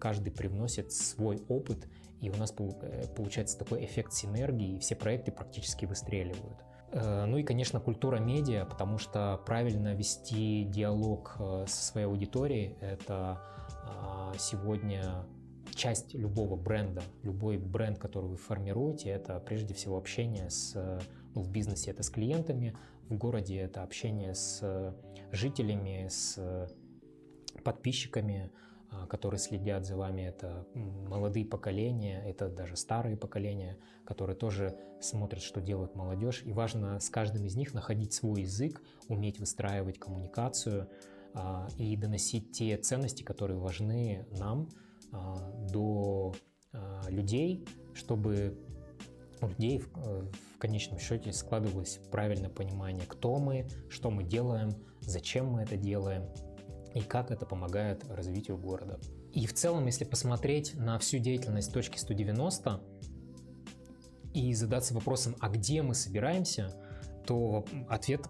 каждый привносит свой опыт, и у нас э, получается такой эффект синергии, и все проекты практически выстреливают. Э, ну и, конечно, культура медиа, потому что правильно вести диалог э, со своей аудиторией – это а, сегодня часть любого бренда. Любой бренд, который вы формируете, это прежде всего общение с, ну, в бизнесе это с клиентами, в городе это общение с жителями, с подписчиками, а, которые следят за вами, это молодые поколения, это даже старые поколения, которые тоже смотрят, что делает молодежь. И важно с каждым из них находить свой язык, уметь выстраивать коммуникацию а, и доносить те ценности, которые важны нам а, до людей, чтобы у людей в, э, в конечном счете складывалось правильное понимание, кто мы, что мы делаем, зачем мы это делаем и как это помогает развитию города. И в целом, если посмотреть на всю деятельность точки 190 и задаться вопросом, а где мы собираемся, то ответ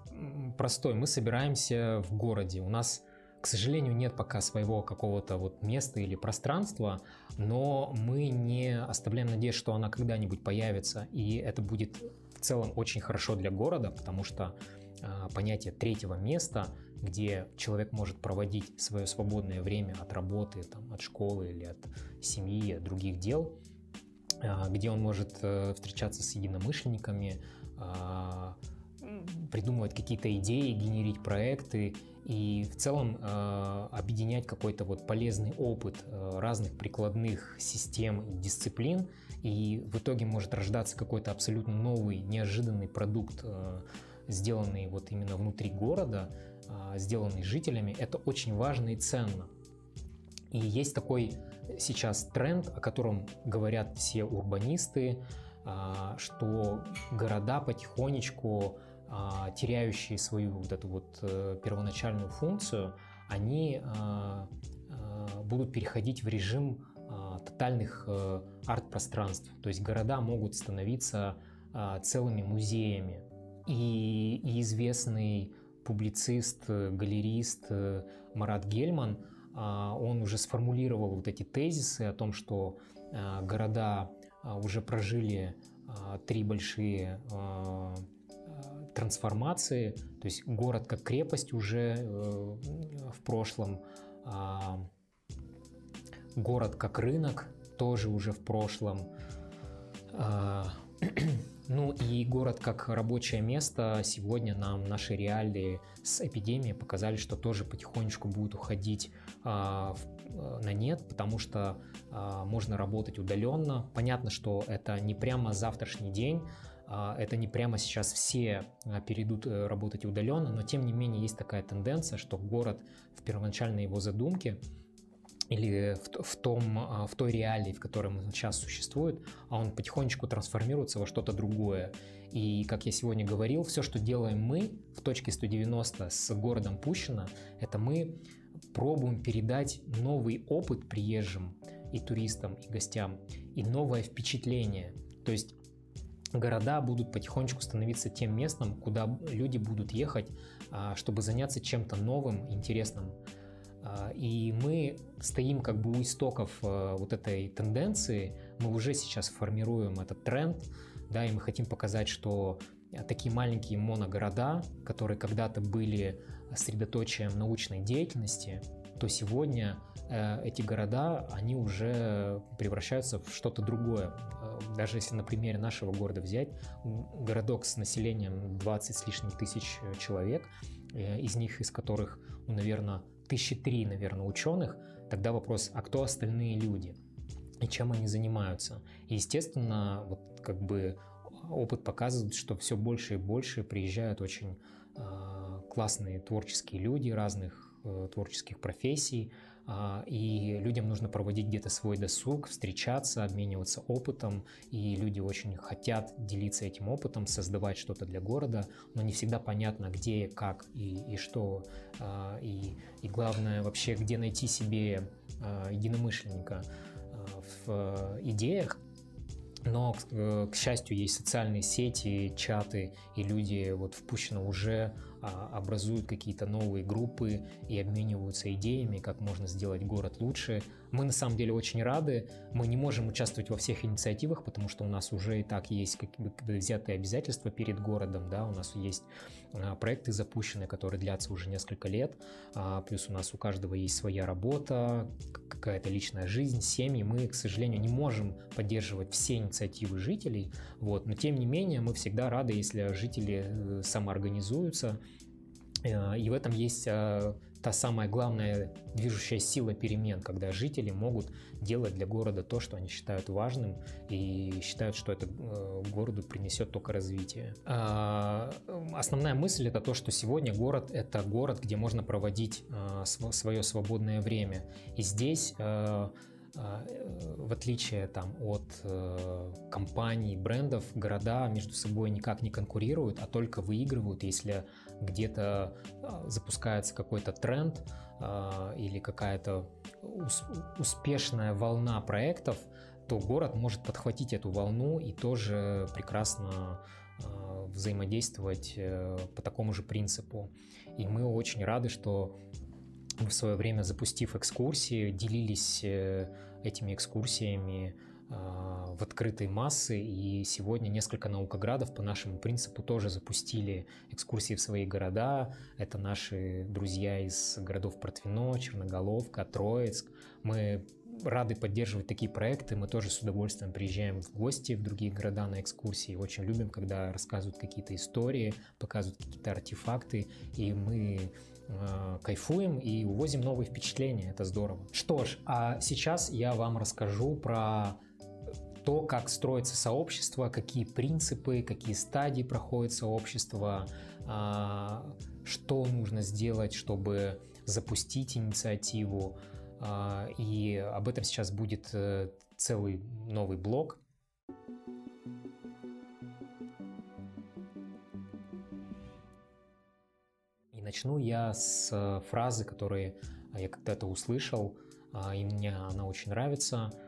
простой. Мы собираемся в городе. У нас, к сожалению, нет пока своего какого-то вот места или пространства, но мы не оставляем надежды, что она когда-нибудь появится, и это будет в целом очень хорошо для города, потому что понятие третьего места где человек может проводить свое свободное время от работы, там, от школы или от семьи, от других дел, а, где он может э, встречаться с единомышленниками, а, придумывать какие-то идеи, генерить проекты и в целом э, объединять какой-то вот полезный опыт э, разных прикладных систем и дисциплин, и в итоге может рождаться какой-то абсолютно новый, неожиданный продукт, сделанный вот именно внутри города, а, сделанный жителями, это очень важно и ценно. И есть такой сейчас тренд, о котором говорят все урбанисты, а, что города потихонечку, а, теряющие свою вот эту вот э, первоначальную функцию, они будут переходить в режим тотальных э, арт-пространств. То есть города могут становиться целыми музеями. И, и известный публицист, э, галерист э, Марат Гельман, а, он уже сформулировал вот эти тезисы о том, что э, города уже прожили три большие трансформации, то есть город как крепость уже в прошлом, а, город как рынок тоже уже в прошлом, а, ну и город как рабочее место сегодня нам наши реалии с эпидемией показали, что тоже потихонечку будет уходить а, в, на нет, потому что а, можно работать удаленно. Понятно, что это не прямо завтрашний день, а, это не прямо сейчас все а, перейдут э, работать удаленно, но тем не менее есть такая тенденция, что город в первоначальной его задумке или в, в, том, а, в той реалии, в которой он сейчас существует, а он потихонечку трансформируется во что-то другое. И, как я сегодня говорил, все, что делаем мы в точке 190 с городом Пущино, это мы пробуем передать новый опыт приезжим и туристам, и гостям, и новое впечатление. То есть города будут потихонечку становиться тем местом, куда люди будут ехать, а, чтобы заняться чем-то новым, интересным. А, и мы стоим как бы у истоков э, вот этой тенденции, мы уже сейчас формируем этот тренд, да, и мы хотим показать, что такие маленькие моногорода, которые когда-то были средоточием научной деятельности, то сегодня э, эти города, они уже превращаются в что-то другое. Э, даже если на примере нашего города взять, городок с населением 20 с лишним тысяч человек, из них, из которых, ну, наверное, тысячи три, наверное, ученых, тогда вопрос, а кто остальные люди? И чем они занимаются? И, естественно, вот как бы опыт показывает, что все больше и больше приезжают очень э, классные творческие люди разных э, творческих профессий, и людям нужно проводить где-то свой досуг, встречаться, обмениваться опытом, и люди очень хотят делиться этим опытом, создавать что-то для города, но не всегда понятно, где, как и, и что, а, и, и главное вообще, где найти себе а, единомышленника в идеях, но, к, к счастью, есть социальные сети, чаты, и люди вот впущены уже а, образуют какие-то новые группы и обмениваются идеями, как можно сделать город лучше. Мы на самом деле очень рады. Мы не можем участвовать во всех инициативах, потому что у нас уже и так есть как бы взятые обязательства перед городом, да, у нас есть а, проекты запущены, которые длятся уже несколько лет, а, плюс у нас у каждого есть своя работа, какая-то личная жизнь, семьи. Мы, к сожалению, не можем поддерживать все инициативы жителей, вот, но тем не менее мы всегда рады, если жители э, самоорганизуются, э, и в этом есть а, та самая главная движущая сила перемен, когда жители могут делать для города то, что они считают важным и считают, что это э, городу принесет только развитие. А, основная мысль это то, что сегодня город это город, где можно проводить а, свое свободное время. И здесь а, в отличие там, от э, компаний, брендов, города между собой никак не конкурируют, а только выигрывают, если где-то а, запускается какой-то тренд а, или какая-то успешная волна проектов, то город может подхватить эту волну и тоже прекрасно а, взаимодействовать э, по такому же принципу. И мы очень рады, что в свое время запустив экскурсии, делились э, этими экскурсиями в открытой массы, и сегодня несколько наукоградов по нашему принципу тоже запустили экскурсии в свои города. Это наши друзья из городов Протвино, Черноголовка, Троицк. Мы рады поддерживать такие проекты. Мы тоже с удовольствием приезжаем в гости в другие города на экскурсии. Очень любим, когда рассказывают какие-то истории, показывают какие-то артефакты, и мы э, кайфуем и увозим новые впечатления. Это здорово. Что ж, а сейчас я вам расскажу про то, как строится сообщество, какие принципы, какие стадии проходит сообщество, а, что нужно сделать, чтобы запустить инициативу. А, и об этом сейчас будет э, целый новый блог. И начну я с фразы, которые я когда-то услышал, а, и мне она очень нравится –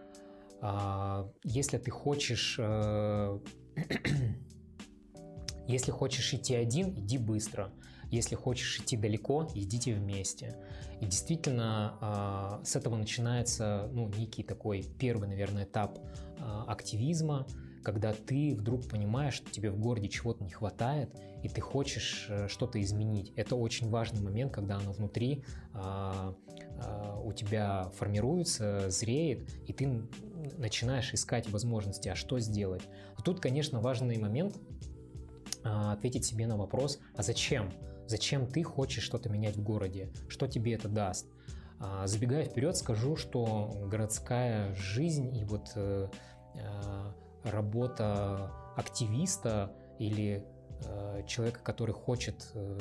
если ты хочешь... Э, если хочешь идти один, иди быстро. Если хочешь идти далеко, идите вместе. И действительно, а, с этого начинается ну, некий такой первый, наверное, этап а, активизма, когда ты вдруг понимаешь, что тебе в городе чего-то не хватает, и ты хочешь э, что-то изменить. Это очень важный момент, когда оно внутри а, а, у тебя формируется, зреет, и ты начинаешь искать возможности, а что сделать. Тут, конечно, важный момент а, ответить себе на вопрос, а зачем? Зачем ты хочешь что-то менять в городе? Что тебе это даст? А, забегая вперед, скажу, что городская жизнь и вот э, а, работа активиста или э, человека, который хочет э,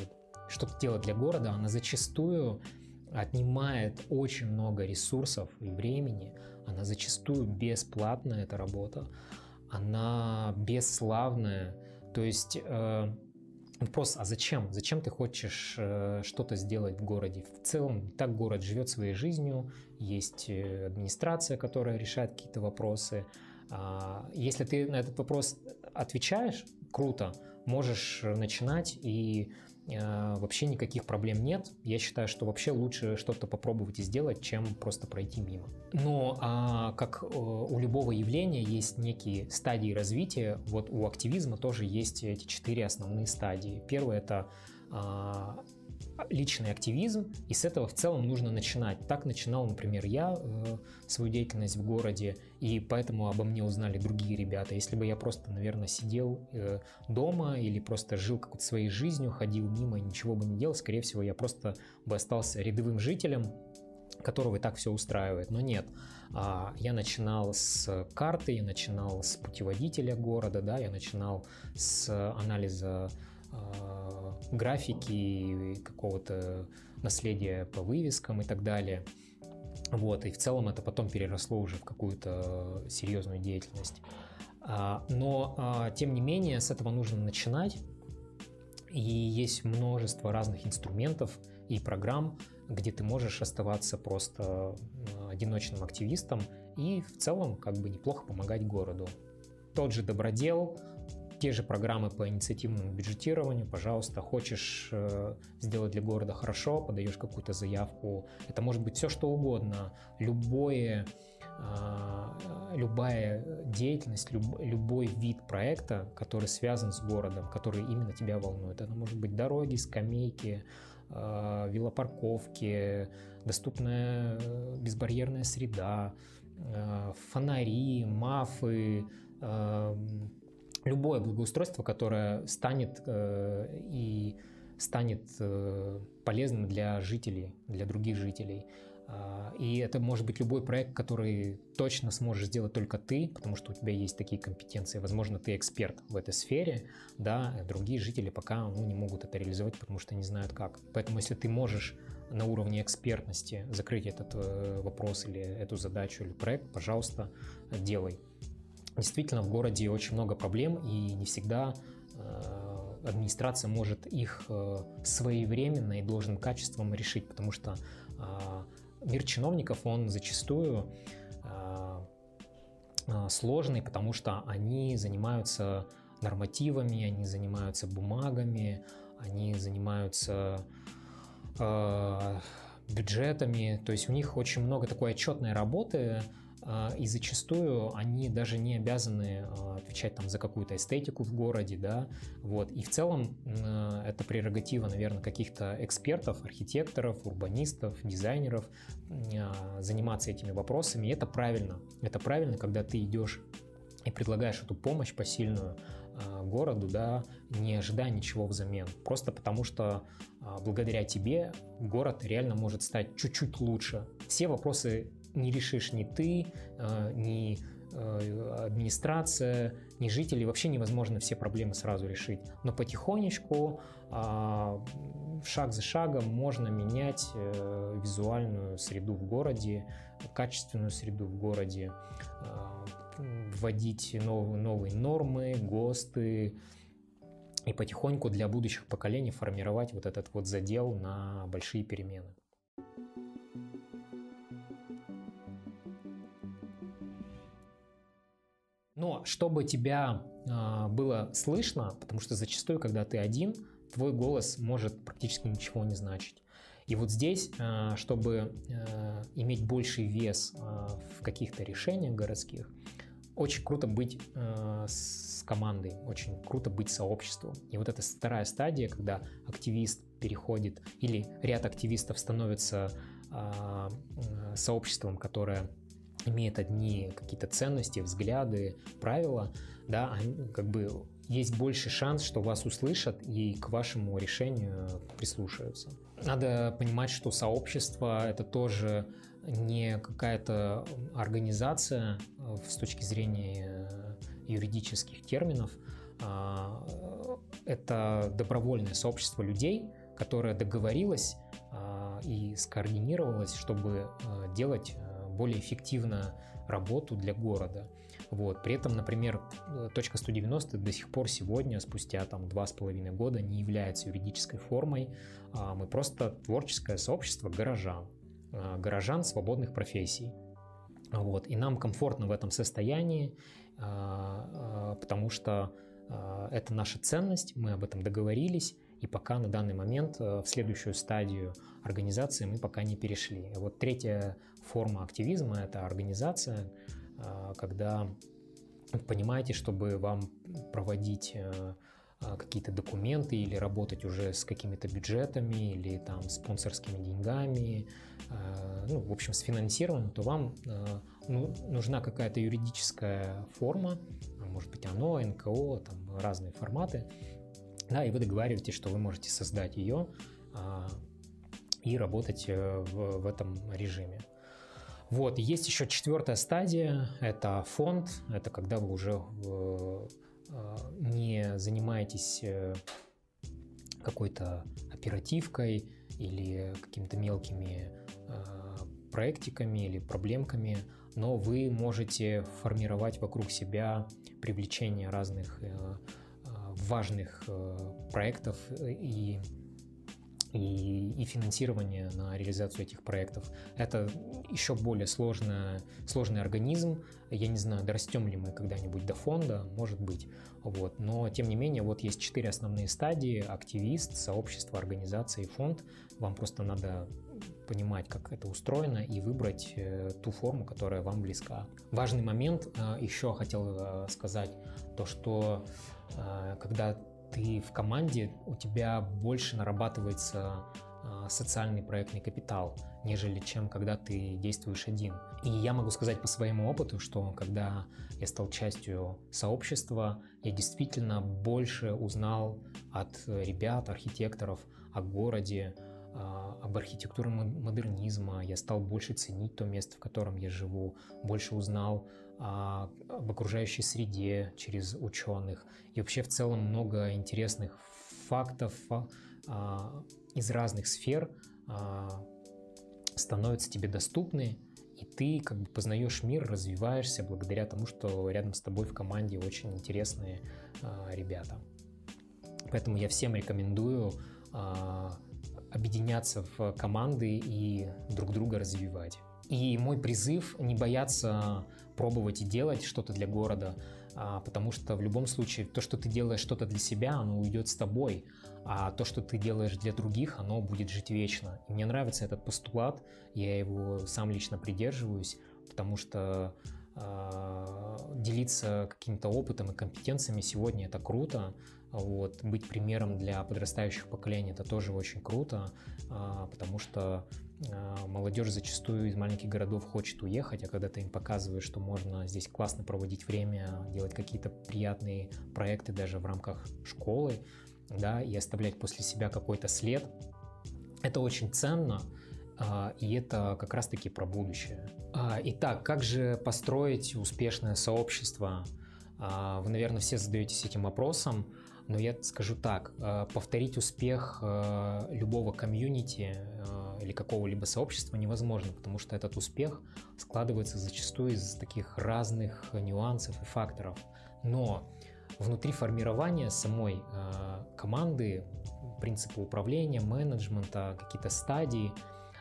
что-то делать для города, она зачастую отнимает очень много ресурсов и времени, она зачастую бесплатная, эта работа, она бесславная, то есть э, вопрос, а зачем? Зачем ты хочешь э, что-то сделать в городе? В целом, так город живет своей жизнью, есть э, администрация, которая решает какие-то вопросы, а, если ты на этот вопрос отвечаешь, круто, можешь начинать и вообще никаких проблем нет. Я считаю, что вообще лучше что-то попробовать и сделать, чем просто пройти мимо. Но а, как э, у любого явления есть некие стадии развития, вот у активизма тоже есть эти четыре основные стадии. Первое это личный активизм, и с этого в целом нужно начинать. Так начинал, например, я э, свою деятельность в городе, и поэтому обо мне узнали другие ребята. Если бы я просто, наверное, сидел э, дома или просто жил какой-то своей жизнью, ходил мимо и ничего бы не делал, скорее всего, я просто бы остался рядовым жителем, которого и так все устраивает. Но нет, а, я начинал с карты, я начинал с путеводителя города, да, я начинал с анализа графики, какого-то наследия по вывескам и так далее. Вот, и в целом это потом переросло уже в какую-то серьезную деятельность. А, но, а, тем не менее, с этого нужно начинать. И есть множество разных инструментов и программ, где ты можешь оставаться просто одиночным активистом и в целом как бы неплохо помогать городу. Тот же добродел, те же программы по инициативному бюджетированию, пожалуйста, хочешь э, сделать для города хорошо, подаешь какую-то заявку. Это может быть все что угодно, любое э, любая деятельность, люб, любой вид проекта, который связан с городом, который именно тебя волнует. Это может быть дороги, скамейки, э, велопарковки, доступная э, безбарьерная среда, э, фонари, мафы, любое благоустройство, которое станет и станет полезным для жителей, для других жителей. И это может быть любой проект, который точно сможешь сделать только ты, потому что у тебя есть такие компетенции. Возможно, ты эксперт в этой сфере, да, другие жители пока ну, не могут это реализовать, потому что не знают как. Поэтому если ты можешь на уровне экспертности закрыть этот э, вопрос или эту задачу или проект, пожалуйста, делай. Действительно, в городе очень много проблем, и не всегда э, администрация может их э, своевременно и должным качеством решить, потому что мир чиновников, он зачастую сложный, потому что они занимаются нормативами, они занимаются бумагами, они занимаются Э, бюджетами, то есть у них очень много такой отчетной работы, э, и зачастую они даже не обязаны э, отвечать там за какую-то эстетику в городе, да, вот, и в целом это прерогатива, наверное, каких-то экспертов, архитекторов, урбанистов, дизайнеров заниматься этими вопросами, и это правильно, это правильно, когда ты идешь и предлагаешь эту помощь посильную городу, да, не ожидая ничего взамен, просто потому что а, благодаря тебе город реально может стать чуть-чуть лучше. Все вопросы не решишь ни ты, а, ни а, администрация, ни жители. Вообще невозможно все проблемы сразу решить. Но потихонечку, шаг за шагом можно менять э, визуальную среду в городе, качественную среду в городе, вводить новые, новые нормы, ГОСТы, и потихоньку для будущих поколений формировать вот этот вот задел на большие перемены. Но чтобы тебя э, было слышно, потому что зачастую, когда ты один, твой голос может практически ничего не значить. И вот здесь, э, чтобы э, иметь больший вес э, в каких-то решениях городских, очень круто быть э, с командой, очень круто быть сообществом. И вот эта вторая стадия, когда активист переходит или ряд активистов становится э, сообществом, которое имеет одни какие-то ценности, взгляды, правила, да, как бы есть больше шанс, что вас услышат и к вашему решению прислушаются. Надо понимать, что сообщество это тоже не какая-то организация э, с точки зрения юридических терминов, а, это добровольное сообщество людей, которое договорилось а, и скоординировалось, чтобы э, делать э, более эффективно работу для города. Вот. При этом, например, точка 190 до сих пор сегодня, спустя там два с половиной года, не является юридической формой. А мы просто творческое сообщество горожан. Э, горожан свободных профессий. Вот. И нам комфортно в этом состоянии, э, э, потому что это наша ценность, мы об этом договорились, и пока на данный момент в следующую стадию организации мы пока не перешли. Вот третья форма активизма – это организация, когда вы понимаете, чтобы вам проводить а, какие-то документы или работать уже с какими-то бюджетами или там спонсорскими деньгами, а, ну, в общем, с финансированием, то вам а, ну, нужна какая-то юридическая форма, может быть, оно, НКО, там разные форматы, да, и вы договариваетесь, что вы можете создать ее и работать э, в, в этом режиме. Вот, есть еще четвертая стадия, это фонд, это когда вы уже Э, не занимаетесь э, какой-то оперативкой или какими-то мелкими э, проектиками или проблемками, но вы можете формировать вокруг себя привлечение разных важных проектов и и, и финансирование на реализацию этих проектов. Это еще более сложная, сложный организм. Я не знаю, дорастем ли мы когда-нибудь до фонда, может быть. Вот. Но, тем не менее, вот есть четыре основные стадии. Активист, сообщество, организация и фонд. Вам просто надо понимать, как это устроено и выбрать э, ту форму, которая вам близка. Важный момент э, еще хотел э, сказать, то что когда ты в команде, у тебя больше нарабатывается социальный проектный капитал, нежели чем когда ты действуешь один. И я могу сказать по своему опыту, что когда я стал частью сообщества, я действительно больше узнал от ребят, архитекторов о городе, а, об архитектуре модернизма, я стал больше ценить то место, в котором я живу, больше узнал а, об окружающей среде через ученых. И вообще в целом много интересных фактов а, из разных сфер становятся тебе доступны, и ты как бы познаешь мир, развиваешься благодаря тому, что рядом с тобой в команде очень интересные ребята. Поэтому я всем рекомендую объединяться в команды и друг друга развивать. И мой призыв не бояться пробовать и делать что-то для города, а, потому что в любом случае то, что ты делаешь что-то для себя, оно уйдет с тобой, а то, что ты делаешь для других, оно будет жить вечно. И мне нравится этот постулат, я его сам лично придерживаюсь, потому что делиться каким-то опытом и компетенциями. Сегодня это круто, вот, быть примером для подрастающих поколений это тоже очень круто, а, потому что а, молодежь зачастую из маленьких городов хочет уехать, а когда ты им показываешь, что можно здесь классно проводить время, делать какие-то приятные проекты даже в рамках школы, да, и оставлять после себя какой-то след, это очень ценно, и это как раз-таки про будущее. Итак, как же построить успешное сообщество? Вы, наверное, все задаетесь этим вопросом. Но я скажу так, повторить успех любого комьюнити или какого-либо сообщества невозможно, потому что этот успех складывается зачастую из таких разных нюансов и факторов. Но внутри формирования самой команды, принципы управления, менеджмента, какие-то стадии,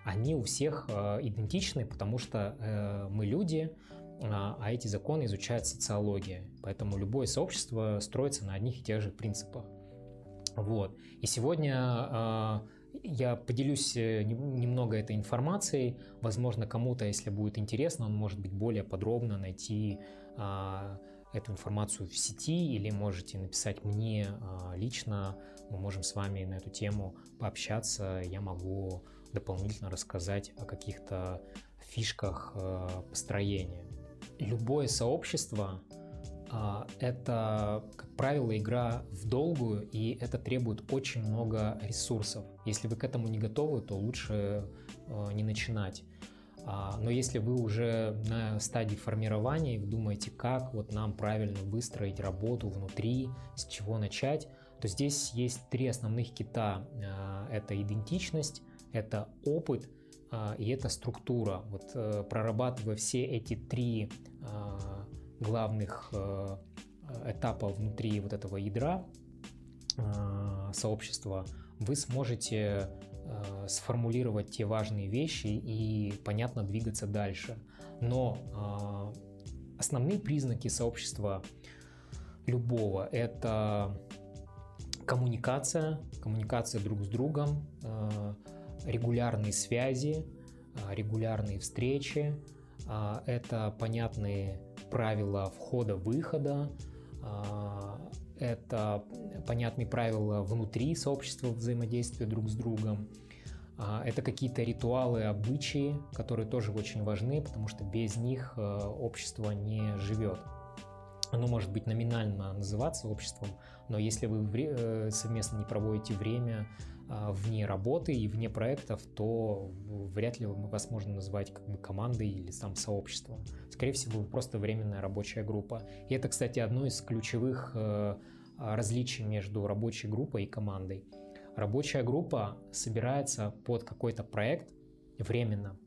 они у всех идентичны, потому что мы люди, а, а эти законы изучает социология. Поэтому любое сообщество строится на одних и тех же принципах. Вот. И сегодня а, я поделюсь э, немного этой информацией. Возможно, кому-то, если будет интересно, он может быть более подробно найти а, эту информацию в сети или можете написать мне лично. Мы можем с вами на эту тему пообщаться. Я могу дополнительно рассказать о каких-то фишках построения любое сообщество а, это, как правило, игра в долгую, и это требует очень много ресурсов. Если вы к этому не готовы, то лучше а, не начинать. А, но если вы уже на стадии формирования и думаете, как вот нам правильно выстроить работу внутри, с чего начать, то здесь есть три основных кита. Это идентичность, это опыт и это структура. Вот э, прорабатывая все эти три а, главных э, этапа внутри вот этого ядра а, сообщества, вы сможете э, сформулировать те важные вещи и понятно двигаться дальше. Но а, основные признаки сообщества любого – это коммуникация, коммуникация друг с другом, регулярные связи, регулярные встречи, а, это понятные правила входа-выхода, а, это понятные правила внутри сообщества взаимодействия друг с другом, а, это какие-то ритуалы, обычаи, которые тоже очень важны, потому что без них общество не живет. Оно может быть номинально называться обществом, но если вы э, совместно не проводите время, а, вне работы и вне проектов, то вряд ли вас можно назвать как бы командой или сам сообществом. Скорее всего, вы просто временная рабочая группа. И это, кстати, одно из ключевых э, различий между рабочей группой и командой. Рабочая группа собирается под какой-то проект временно.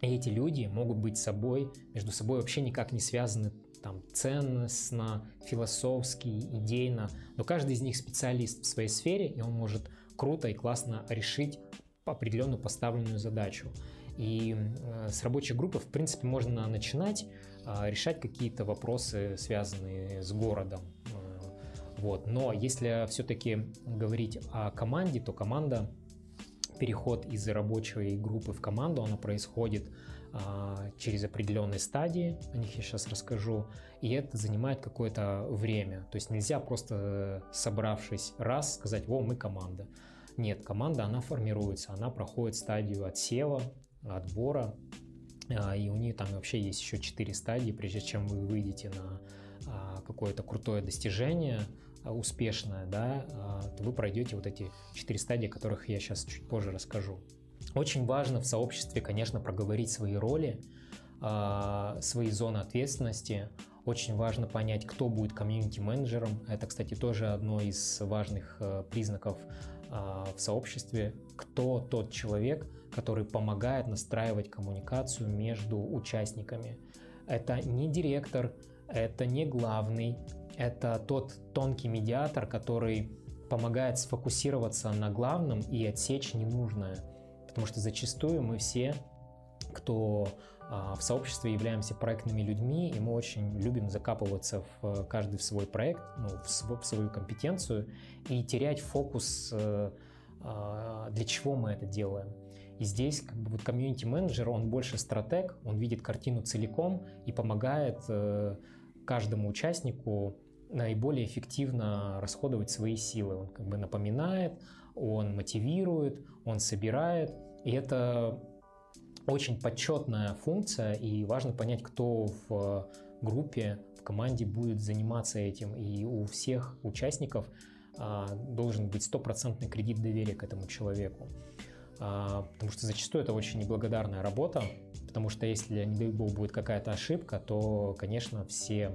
И эти люди могут быть собой, между собой вообще никак не связаны там ценностно, философски, идейно, но каждый из них специалист в своей сфере, и он может круто и классно решить определенную поставленную задачу. И с рабочей группы, в принципе, можно начинать решать какие-то вопросы, связанные с городом. Вот. Но если все-таки говорить о команде, то команда, переход из рабочей группы в команду, она происходит через определенные стадии, о них я сейчас расскажу, и это занимает какое-то время. То есть нельзя просто собравшись раз сказать, о, мы команда. Нет, команда, она формируется, она проходит стадию отсева, отбора, а, и у нее там вообще есть еще четыре стадии, прежде чем вы выйдете на а, какое-то крутое достижение, успешное, да, то вы пройдете вот эти четыре стадии, о которых я сейчас чуть позже расскажу. Очень важно в сообществе, конечно, проговорить свои роли, а, свои зоны ответственности. Очень важно понять, кто будет комьюнити-менеджером. Это, кстати, тоже одно из важных э, признаков а, в сообществе. Кто тот человек, который помогает настраивать коммуникацию между участниками. Это не директор, это не главный, это тот тонкий медиатор, который помогает сфокусироваться на главном и отсечь ненужное. Потому что зачастую мы все, кто а, в сообществе являемся проектными людьми, и мы очень любим закапываться в каждый в свой проект, ну, в, свой, в свою компетенцию и терять фокус, э, а, для чего мы это делаем. И здесь как бы вот комьюнити-менеджер, он больше стратег, он видит картину целиком и помогает э, каждому участнику наиболее эффективно расходовать свои силы. Он как бы напоминает, он мотивирует, он собирает. И это очень почетная функция, и важно понять, кто в группе, в команде будет заниматься этим. И у всех участников а, должен быть стопроцентный кредит доверия к этому человеку. А, потому что зачастую это очень неблагодарная работа, потому что если, не дай бог, будет какая-то ошибка, то, конечно, все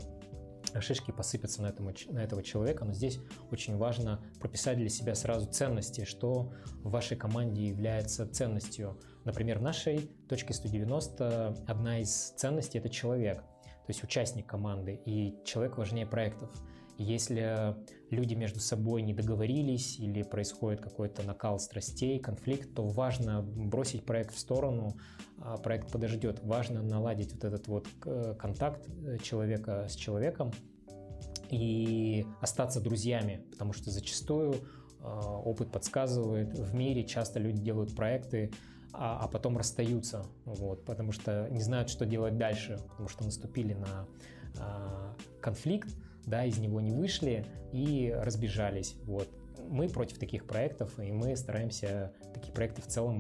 шишки посыпятся на, этому, на этого человека, но здесь очень важно прописать для себя сразу ценности, что в вашей команде является ценностью. Например, в нашей точке 190 одна из ценностей – это человек, то есть участник команды, и человек важнее проектов. Если люди между собой не договорились или происходит какой-то накал страстей, конфликт, то важно бросить проект в сторону, а проект подождет. Важно наладить вот этот вот э, контакт э, человека с человеком и остаться друзьями, потому что зачастую э, опыт подсказывает, в мире часто люди делают проекты, а, а потом расстаются, вот, потому что не знают, что делать дальше, потому что наступили на а, конфликт, да, из него не вышли и разбежались. Вот. Мы против таких проектов, и мы стараемся такие проекты в целом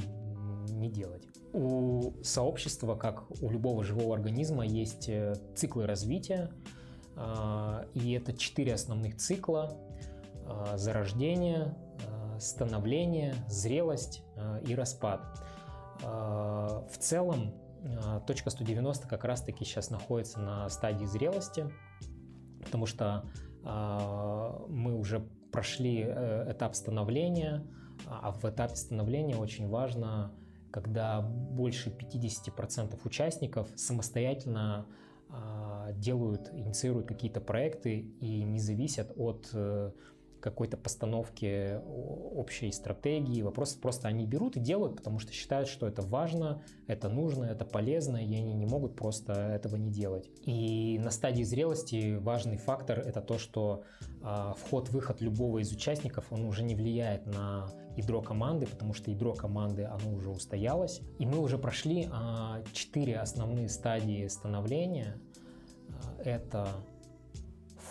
не делать. У сообщества, как у любого живого организма, есть э, циклы развития, а, и это четыре основных цикла. А, зарождение, а, становление, зрелость и распад. В целом, точка 190 как раз-таки сейчас находится на стадии зрелости, потому что а, мы уже прошли э, этап становления, а в этапе становления очень важно, когда больше 50% участников самостоятельно а, делают, инициируют какие-то проекты и не зависят от э, какой-то постановке общей стратегии. Вопрос просто они берут и делают, потому что считают, что это важно, это нужно, это полезно, и они не могут просто этого не делать. И на стадии зрелости важный фактор это то, что э, вход-выход любого из участников, он уже не влияет на ядро команды, потому что ядро команды, оно уже устоялось. И мы уже прошли а, четыре э, основные стадии становления. Это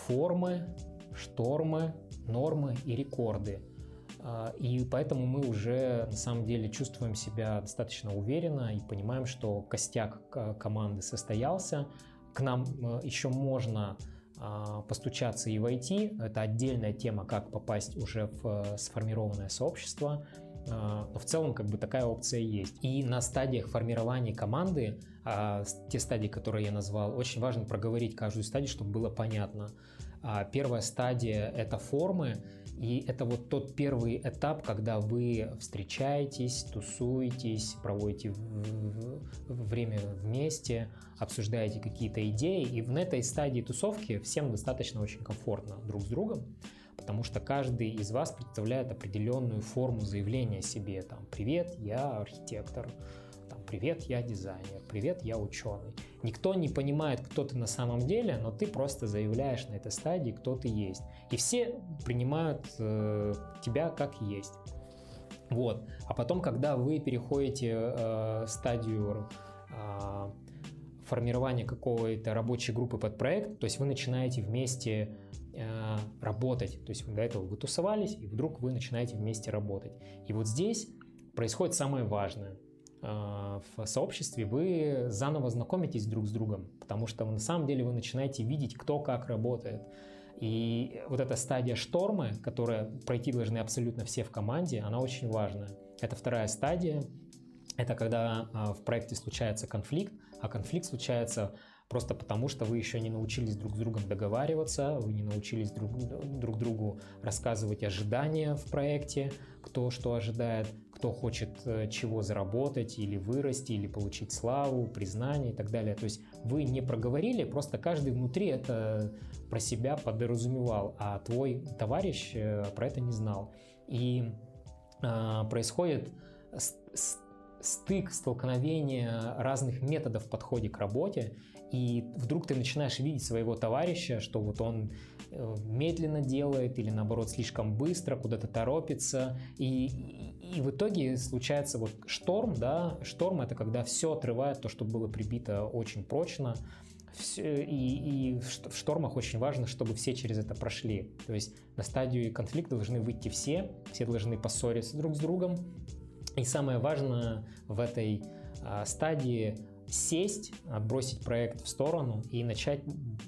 формы, штормы, нормы и рекорды. А, и поэтому мы уже на самом деле чувствуем себя достаточно уверенно и понимаем, что костяк команды состоялся. К нам э, еще можно а, постучаться и войти. Это отдельная тема, как попасть уже в э, сформированное сообщество. А, но в целом как бы такая опция есть. И на стадиях формирования команды, те стадии, которые я назвал, очень важно проговорить каждую стадию, чтобы было понятно. А, первая стадия – это формы, и это вот тот первый этап, когда вы встречаетесь, тусуетесь, проводите время вместе, обсуждаете какие-то идеи, и в этой стадии тусовки всем достаточно очень комфортно друг с другом. потому что каждый из вас представляет определенную форму заявления себе. Там, привет, я архитектор, привет, я дизайнер, привет, я ученый. Никто не понимает, кто ты на самом деле, но ты просто заявляешь на этой стадии, кто ты есть. И все принимают э, тебя как есть. Вот. А потом, когда вы переходите э, стадию э, формирования какой-то рабочей группы под проект, то есть вы начинаете вместе э, работать. То есть до этого вы тусовались, и вдруг вы начинаете вместе работать. И вот здесь происходит самое важное. Э, в сообществе вы заново знакомитесь друг с другом, потому что на самом деле вы начинаете видеть, кто как работает. И вот эта стадия штормы, которая пройти должны абсолютно все в команде, она очень важная. Это вторая стадия. Это когда а, в проекте случается конфликт, а конфликт случается просто потому, что вы еще не научились друг с другом договариваться, вы не научились друг, друг другу рассказывать ожидания в проекте, кто что ожидает, кто хочет э, чего заработать или вырасти, или получить славу, признание и так далее. То есть вы не проговорили, просто каждый внутри это про себя подразумевал, а твой товарищ э, про это не знал. И э, происходит стык, столкновение разных методов в подходе к работе, и вдруг ты начинаешь видеть своего товарища, что вот он э, медленно делает или наоборот слишком быстро, куда-то торопится, и, и, в итоге случается вот шторм, да, шторм это когда все отрывает то, что было прибито очень прочно, все, и, и в штормах очень важно, чтобы все через это прошли. То есть на стадию конфликта должны выйти все, все должны поссориться друг с другом. И самое важное в этой а, стадии сесть, отбросить проект в сторону и начать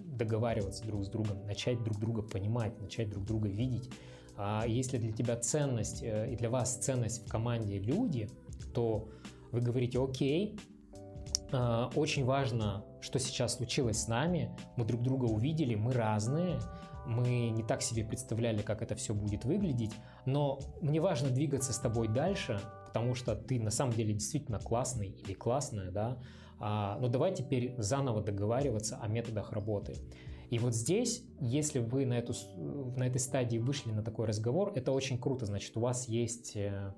договариваться друг с другом, начать друг друга понимать, начать друг друга видеть. А если для тебя ценность э, и для вас ценность в команде люди, то вы говорите, окей, э, очень важно, что сейчас случилось с нами, мы друг друга увидели, мы разные, мы не так себе представляли, как это все будет выглядеть, но мне важно двигаться с тобой дальше, потому что ты на самом деле действительно классный или классная, да, а, но давай теперь заново договариваться о методах работы. И вот здесь, если вы на, эту, на этой стадии вышли на такой разговор, это очень круто, значит, у вас есть э,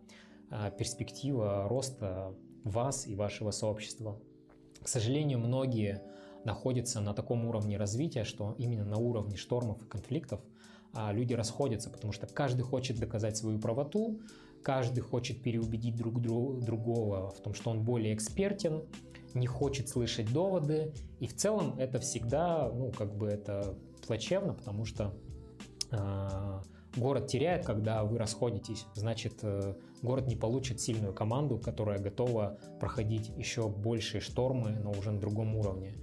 а, перспектива роста вас и вашего сообщества. К сожалению, многие находятся на таком уровне развития, что именно на уровне штормов и конфликтов а, люди расходятся, потому что каждый хочет доказать свою правоту, каждый хочет переубедить друг другого в том, что он более экспертен, не хочет слышать доводы, и в целом это всегда, ну, как бы это плачевно, потому что э, город теряет, когда вы расходитесь, значит, э, город не получит сильную команду, которая готова проходить еще большие штормы, но уже на другом уровне.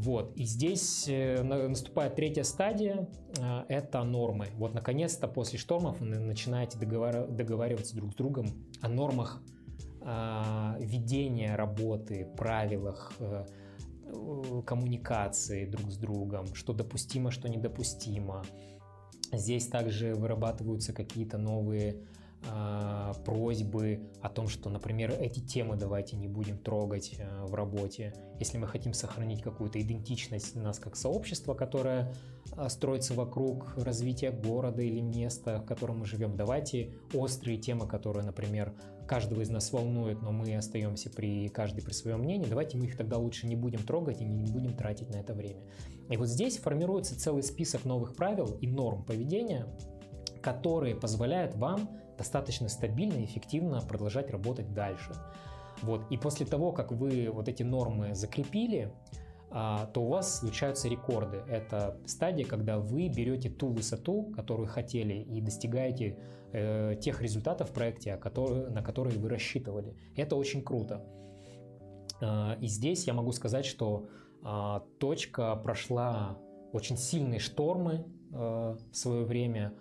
Вот, и здесь э, наступает третья стадия, э, это нормы. Вот, наконец-то, после штормов вы начинаете договариваться друг с другом о нормах а, ведения работы, правилах э, коммуникации друг с другом, что допустимо, что недопустимо. Здесь также вырабатываются какие-то новые э, просьбы о том, что, например, эти темы давайте не будем трогать э, в работе. Если мы хотим сохранить какую-то идентичность нас как сообщества, которое э, строится вокруг развития города или места, в котором мы живем, давайте острые темы, которые, например, каждого из нас волнует, но мы остаемся при каждый при своем мнении, давайте мы их тогда лучше не будем трогать и не будем тратить на это время. И вот здесь формируется целый список новых правил и норм поведения, которые позволяют вам достаточно стабильно и эффективно продолжать работать дальше. Вот. И после того, как вы вот эти нормы закрепили, а, то у вас случаются рекорды. Это стадия, когда вы берете ту высоту, которую хотели, и достигаете э, тех результатов в проекте, на которые вы рассчитывали. Это очень круто. А, и здесь я могу сказать, что а, точка прошла очень сильные штормы э, в свое время.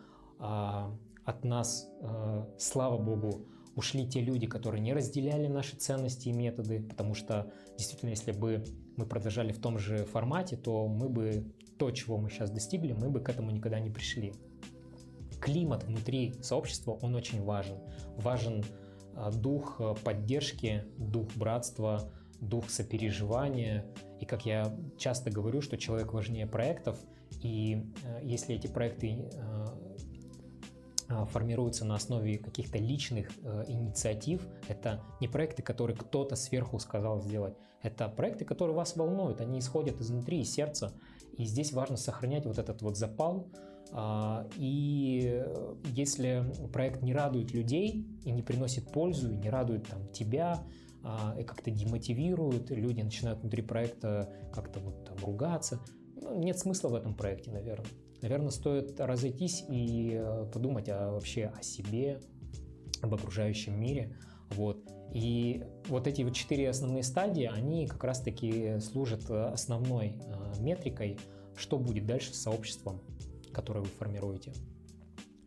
От нас, э, слава богу, ушли те люди, которые не разделяли наши ценности и методы, потому что действительно, если бы мы продолжали в том же формате, то мы бы то, чего мы сейчас достигли, мы бы к этому никогда не пришли. Климат внутри сообщества, он очень важен. Важен а, дух а, поддержки, дух братства, дух сопереживания. И как я часто говорю, что человек важнее проектов, и а, если эти проекты а, формируются на основе каких-то личных э, инициатив. Это не проекты, которые кто-то сверху сказал сделать. Это проекты, которые вас волнуют. Они исходят изнутри, из сердца. И здесь важно сохранять вот этот вот запал. А, и если проект не радует людей и не приносит пользу, и не радует там, тебя, а, и как-то демотивирует, люди начинают внутри проекта как-то вот там ругаться, ну, нет смысла в этом проекте, наверное. Наверное, стоит разойтись и э, подумать о, вообще о себе, об окружающем мире. Вот. И вот эти вот четыре основные стадии, они как раз-таки служат э, основной э, метрикой, что будет дальше с сообществом, которое вы формируете.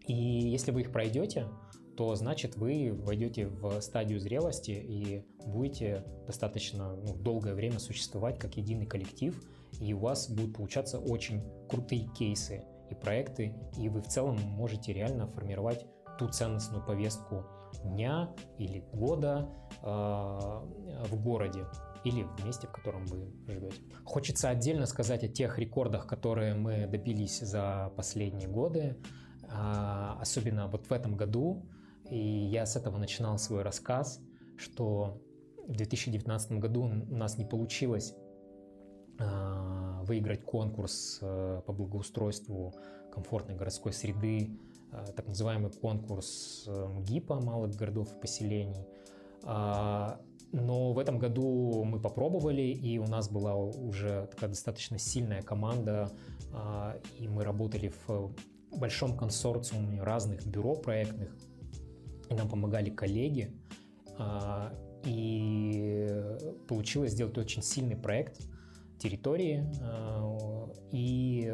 И если вы их пройдете, то значит вы войдете в стадию зрелости и будете достаточно ну, долгое время существовать как единый коллектив, и у вас будут получаться очень крутые кейсы и проекты, и вы в целом можете реально формировать ту ценностную повестку дня или года э, в городе или в месте, в котором вы живете. Хочется отдельно сказать о тех рекордах, которые мы добились за последние годы, э, особенно вот в этом году. И я с этого начинал свой рассказ, что в 2019 году у нас не получилось выиграть конкурс э, по благоустройству комфортной городской среды, э, так называемый конкурс э, ГИПа малых городов и поселений. А, но в этом году мы попробовали, и у нас была уже такая достаточно сильная команда, а, и мы работали в большом консорциуме разных бюро проектных, и нам помогали коллеги, и получилось сделать очень сильный проект – территории. Э, и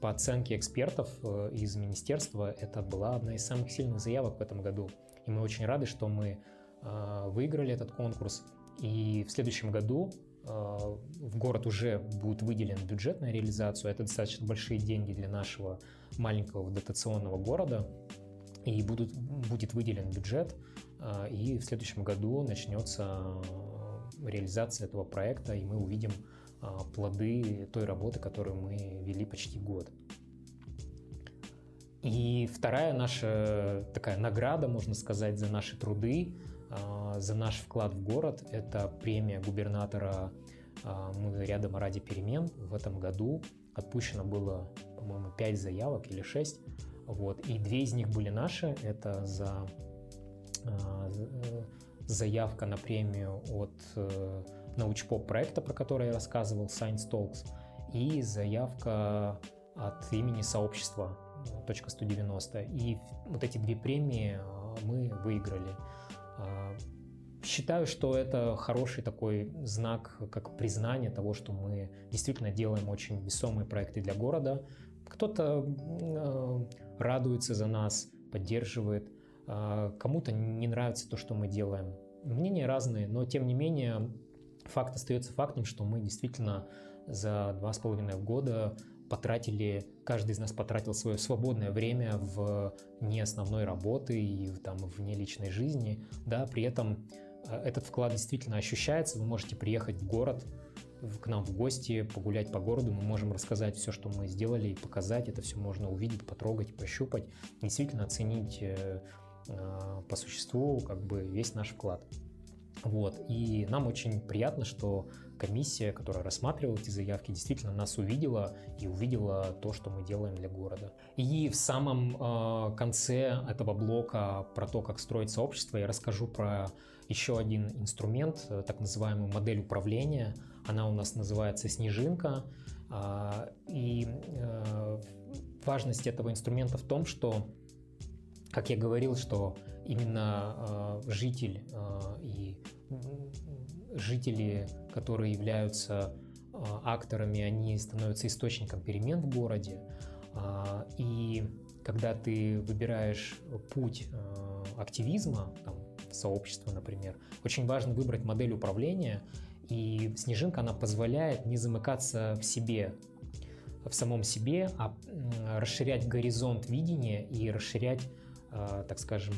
по оценке экспертов э, из министерства это была одна из самых сильных заявок в этом году. И мы очень рады, что мы э, выиграли этот конкурс. И в следующем году в город уже будет выделен бюджет на реализацию. Это достаточно большие деньги для нашего маленького дотационного города. И будут, будет выделен бюджет, и в следующем году начнется реализация этого проекта, и мы увидим плоды той работы, которую мы вели почти год. И вторая наша такая награда, можно сказать, за наши труды, а, за наш вклад в город, это премия губернатора а, «Мы рядом ради перемен». В этом году отпущено было, по-моему, 5 заявок или 6. Вот. И две из них были наши. Это за э, заявка на премию от э, научпоп проекта, про который я рассказывал, Science Talks, и заявка от имени сообщества .190. И вот эти две премии а, мы выиграли. А, считаю, что это хороший такой знак, как признание того, что мы действительно делаем очень весомые проекты для города. Кто-то э, радуется за нас, поддерживает, э, кому-то не нравится то, что мы делаем. Мнения разные, но тем не менее факт остается фактом, что мы действительно за два с половиной года потратили, каждый из нас потратил свое свободное время в не основной работы и там вне личной жизни, да, при этом э, этот вклад действительно ощущается, вы можете приехать в город, к нам в гости, погулять по городу, мы можем рассказать все, что мы сделали и показать, это все можно увидеть, потрогать, пощупать, действительно оценить э, э, по существу как бы весь наш вклад. Вот. И нам очень приятно, что комиссия, которая рассматривала эти заявки, действительно нас увидела и увидела то, что мы делаем для города. И в самом э, конце этого блока про то, как строить сообщество, я расскажу про еще один инструмент, э, так называемую модель управления. Она у нас называется «Снежинка». Э, и э, важность этого инструмента в том, что, как я говорил, что именно э, житель э, и жители, которые являются а, акторами, они становятся источником перемен в городе. А, и когда ты выбираешь путь а, активизма, там, сообщества, например, очень важно выбрать модель управления, и снежинка, она позволяет не замыкаться в себе, в самом себе, а расширять горизонт видения и расширять, так скажем,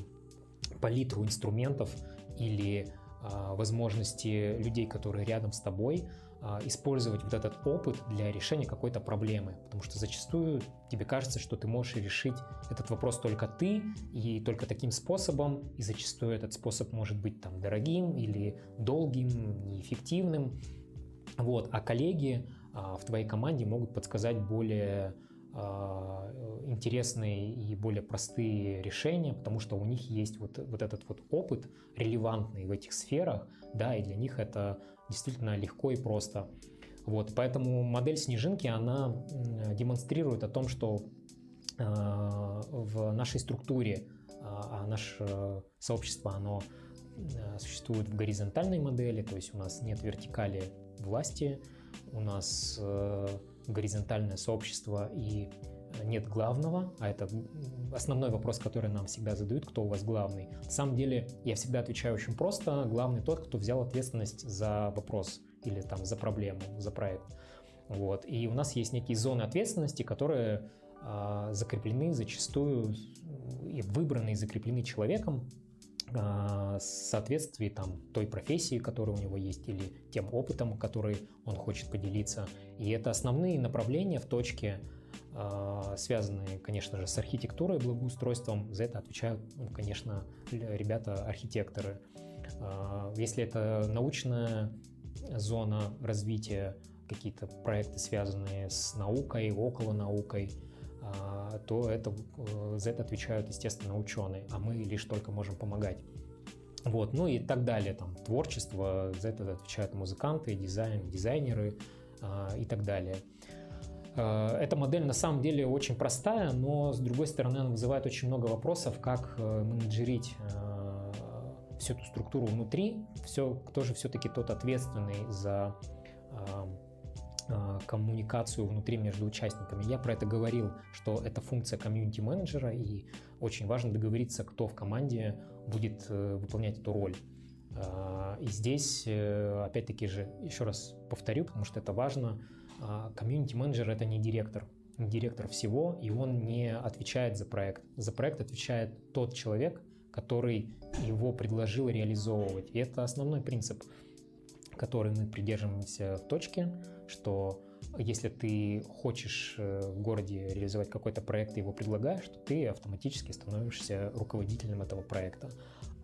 палитру инструментов или а, возможности людей, которые рядом с тобой, а, использовать вот этот опыт для решения какой-то проблемы, потому что зачастую тебе кажется, что ты можешь решить этот вопрос только ты и только таким способом, и зачастую этот способ может быть там дорогим или долгим, неэффективным, вот, а коллеги а, в твоей команде могут подсказать более интересные и более простые решения, потому что у них есть вот, вот этот вот опыт релевантный в этих сферах, да, и для них это действительно легко и просто. Вот, поэтому модель снежинки, она демонстрирует о том, что э, в нашей структуре, а наше сообщество, оно существует в горизонтальной модели, то есть у нас нет вертикали власти, у нас э, горизонтальное сообщество и нет главного, а это основной вопрос, который нам всегда задают, кто у вас главный. На самом деле я всегда отвечаю очень просто, главный тот, кто взял ответственность за вопрос или там за проблему, за проект. Вот. И у нас есть некие зоны ответственности, которые э, закреплены зачастую и выбраны и закреплены человеком в соответствии там, той профессии, которая у него есть, или тем опытом, который он хочет поделиться. И это основные направления в точке, а, связанные, конечно же, с архитектурой и благоустройством. За это отвечают, ну, конечно, ребята-архитекторы. А, если это научная зона развития, какие-то проекты, связанные с наукой, около наукой, а, то это, э, за это отвечают, естественно, ученые, а мы лишь только можем помогать. Вот, ну и так далее, там, творчество, за это отвечают музыканты, дизайн, дизайнеры и так далее. А, эта модель на самом деле очень простая, но с другой стороны она вызывает очень много вопросов, как э, менеджерить всю эту структуру внутри, все, кто же все-таки тот ответственный за а, коммуникацию внутри между участниками. Я про это говорил, что это функция комьюнити-менеджера, и очень важно договориться, кто в команде будет э, выполнять эту роль. А, и здесь, э, опять-таки же, еще раз повторю, потому что это важно, а, комьюнити-менеджер — это не директор, директор всего, и он не отвечает за проект. За проект отвечает тот человек, который его предложил реализовывать. И это основной принцип — которой мы придерживаемся в точке, что если ты хочешь э, в городе реализовать какой-то проект и его предлагаешь, то ты автоматически становишься руководителем этого проекта.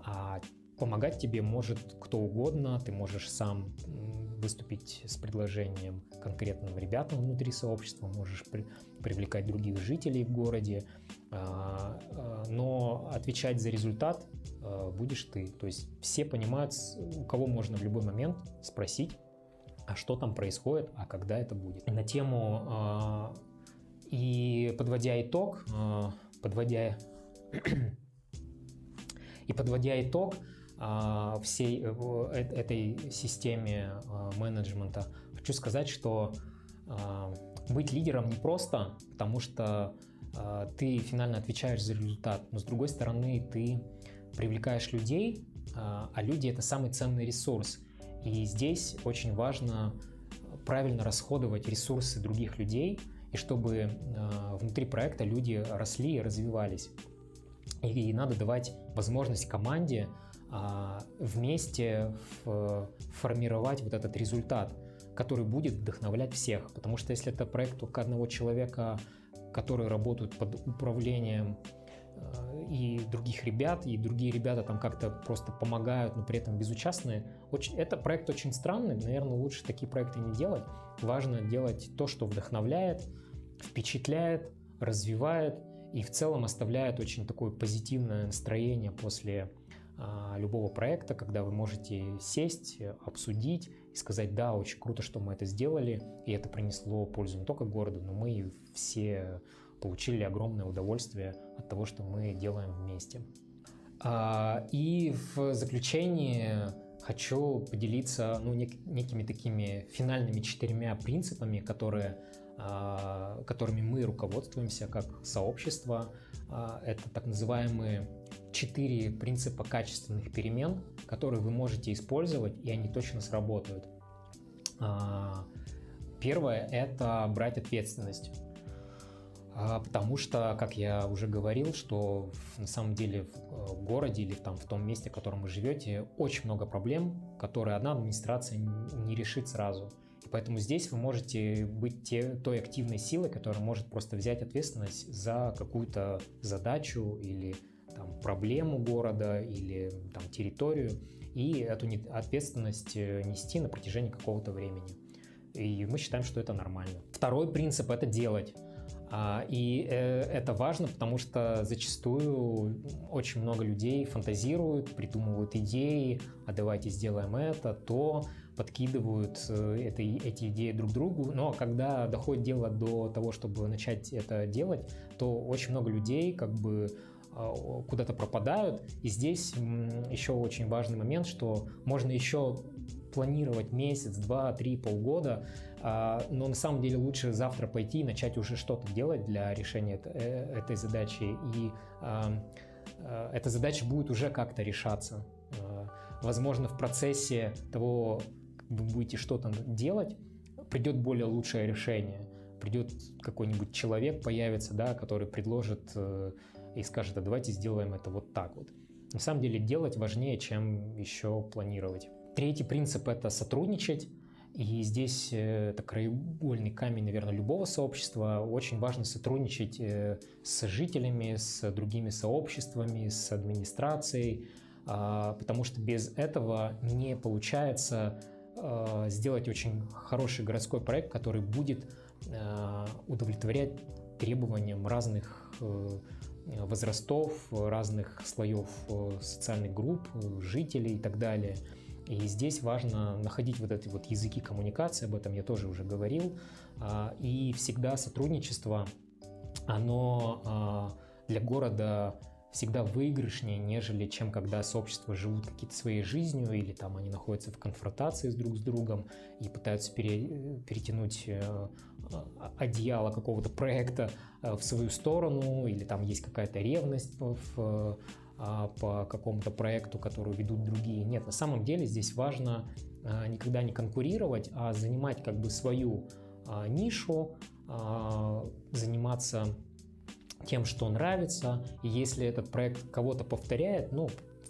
А помогать тебе может кто угодно, ты можешь сам выступить с предложением конкретным ребятам внутри сообщества, можешь при, привлекать других жителей в городе, а, а, но отвечать за результат а, будешь ты. То есть все понимают, у кого можно в любой момент спросить, а что там происходит, а когда это будет. На тему и подводя итог, подводя и подводя итог всей э, этой системе менеджмента, хочу сказать, что быть лидером не просто, потому что а, ты финально отвечаешь за результат, но с другой стороны ты привлекаешь людей, а, а люди это самый ценный ресурс. И здесь очень важно правильно расходовать ресурсы других людей, и чтобы а, внутри проекта люди росли и развивались. И надо давать возможность команде вместе формировать вот этот результат, который будет вдохновлять всех. Потому что если это проект только одного человека, которые работают под управлением э, и других ребят, и другие ребята там как-то просто помогают, но при этом безучастные. Очень, это проект очень странный, наверное, лучше такие проекты не делать. Важно делать то, что вдохновляет, впечатляет, развивает и в целом оставляет очень такое позитивное настроение после а, любого проекта, когда вы можете сесть, обсудить и сказать, да, очень круто, что мы это сделали, и это принесло пользу не только городу, но мы все получили огромное удовольствие от того, что мы делаем вместе. А, и в заключении хочу поделиться ну, нек- некими такими финальными четырьмя принципами, которые, а, которыми мы руководствуемся как сообщество. Это так называемые четыре принципа качественных перемен, которые вы можете использовать, и они точно сработают. А, первое – это брать ответственность. А, потому что, как я уже говорил, что на самом деле в городе или там, в том месте, в котором вы живете, очень много проблем, которые одна администрация не решит сразу. Поэтому здесь вы можете быть те, той активной силой, которая может просто взять ответственность за какую-то задачу или там, проблему города или там, территорию и эту ответственность э, нести на протяжении какого-то времени. И мы считаем, что это нормально. Второй принцип – это делать. А, и э, это важно, потому что зачастую очень много людей фантазируют, придумывают идеи, а давайте сделаем это, то, подкидывают э, это, эти идеи друг другу. Но когда доходит дело до того, чтобы начать это делать, то очень много людей как бы а, куда-то пропадают. И здесь еще очень важный момент, что можно еще планировать месяц, два, три, полгода, а, но на самом деле лучше завтра пойти и начать уже что-то делать для решения э, этой задачи. И а, эта задача будет уже как-то решаться. Возможно, в процессе того, вы будете что-то делать, придет более лучшее решение. Придет какой-нибудь человек, появится, да, который предложит э, и скажет, а давайте сделаем это вот так вот. На самом деле делать важнее, чем еще планировать. Третий принцип – это сотрудничать. И здесь э, это краеугольный камень, наверное, любого сообщества. Очень важно сотрудничать э, с жителями, с другими сообществами, с администрацией, а, потому что без этого не получается а, сделать очень хороший городской проект, который будет а, удовлетворять требованиям разных э, Э, возрастов, разных слоев э, социальных групп, жителей и так далее. И здесь важно находить вот эти вот языки коммуникации, об этом я тоже уже говорил. А, и всегда сотрудничество, оно а, для города всегда выигрышнее, нежели чем когда сообщества живут какие-то своей жизнью или там они находятся в конфронтации с друг с другом и пытаются пере, перетянуть э, одеяло какого-то проекта э, в свою сторону или там есть какая-то ревность в, а, по какому-то проекту, который ведут другие. Нет, на самом деле здесь важно а, никогда не конкурировать, а занимать как бы свою а, нишу, заниматься тем, что нравится. И если этот проект кого-то повторяет, ну,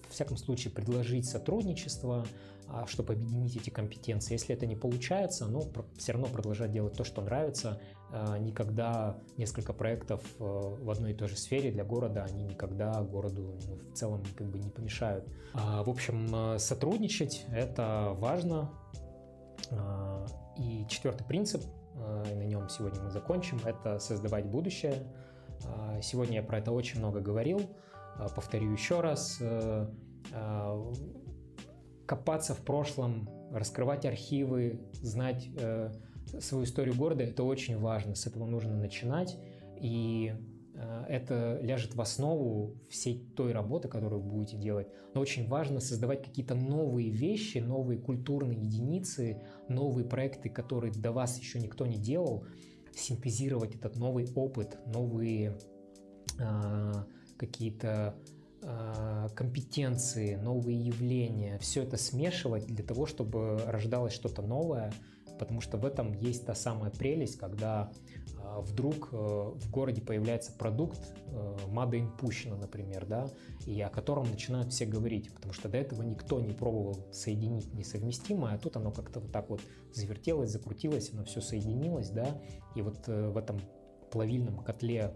в всяком случае, предложить сотрудничество, а, чтобы объединить эти компетенции. Если это не получается, ну, все равно продолжать делать то, что нравится. А, никогда несколько проектов э, в одной и той же сфере для города, они никогда городу ну, в целом как бы не помешают. А, в общем, э, сотрудничать – это важно. И четвертый принцип, э, на нем сегодня мы закончим, это создавать будущее – сегодня я про это очень много говорил. А, повторю еще раз. Э, а, копаться в прошлом, раскрывать архивы, знать э, свою историю города – это очень важно. С этого нужно начинать. И э, это ляжет в основу всей той работы, которую вы будете делать. Но очень важно создавать какие-то новые вещи, новые культурные единицы, новые проекты, которые до вас еще никто не делал – синтезировать этот новый опыт, новые э, какие-то э, компетенции, новые явления, все это смешивать для того, чтобы рождалось что-то новое, потому что в этом есть та самая прелесть, когда э, вдруг э, в городе появляется продукт э, Made in Pushino, например, да, и о котором начинают все говорить, потому что до этого никто не пробовал соединить несовместимое, а тут оно как-то вот так вот завертелось, закрутилось, оно все соединилось, да, и вот в этом плавильном котле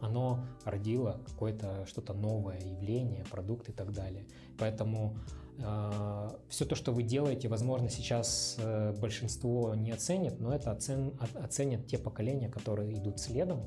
оно родило какое-то что-то новое явление, продукт и так далее. Поэтому а, все то, что вы делаете, возможно, сейчас э, большинство не оценит, но это оцен, оценят те поколения, которые идут следом,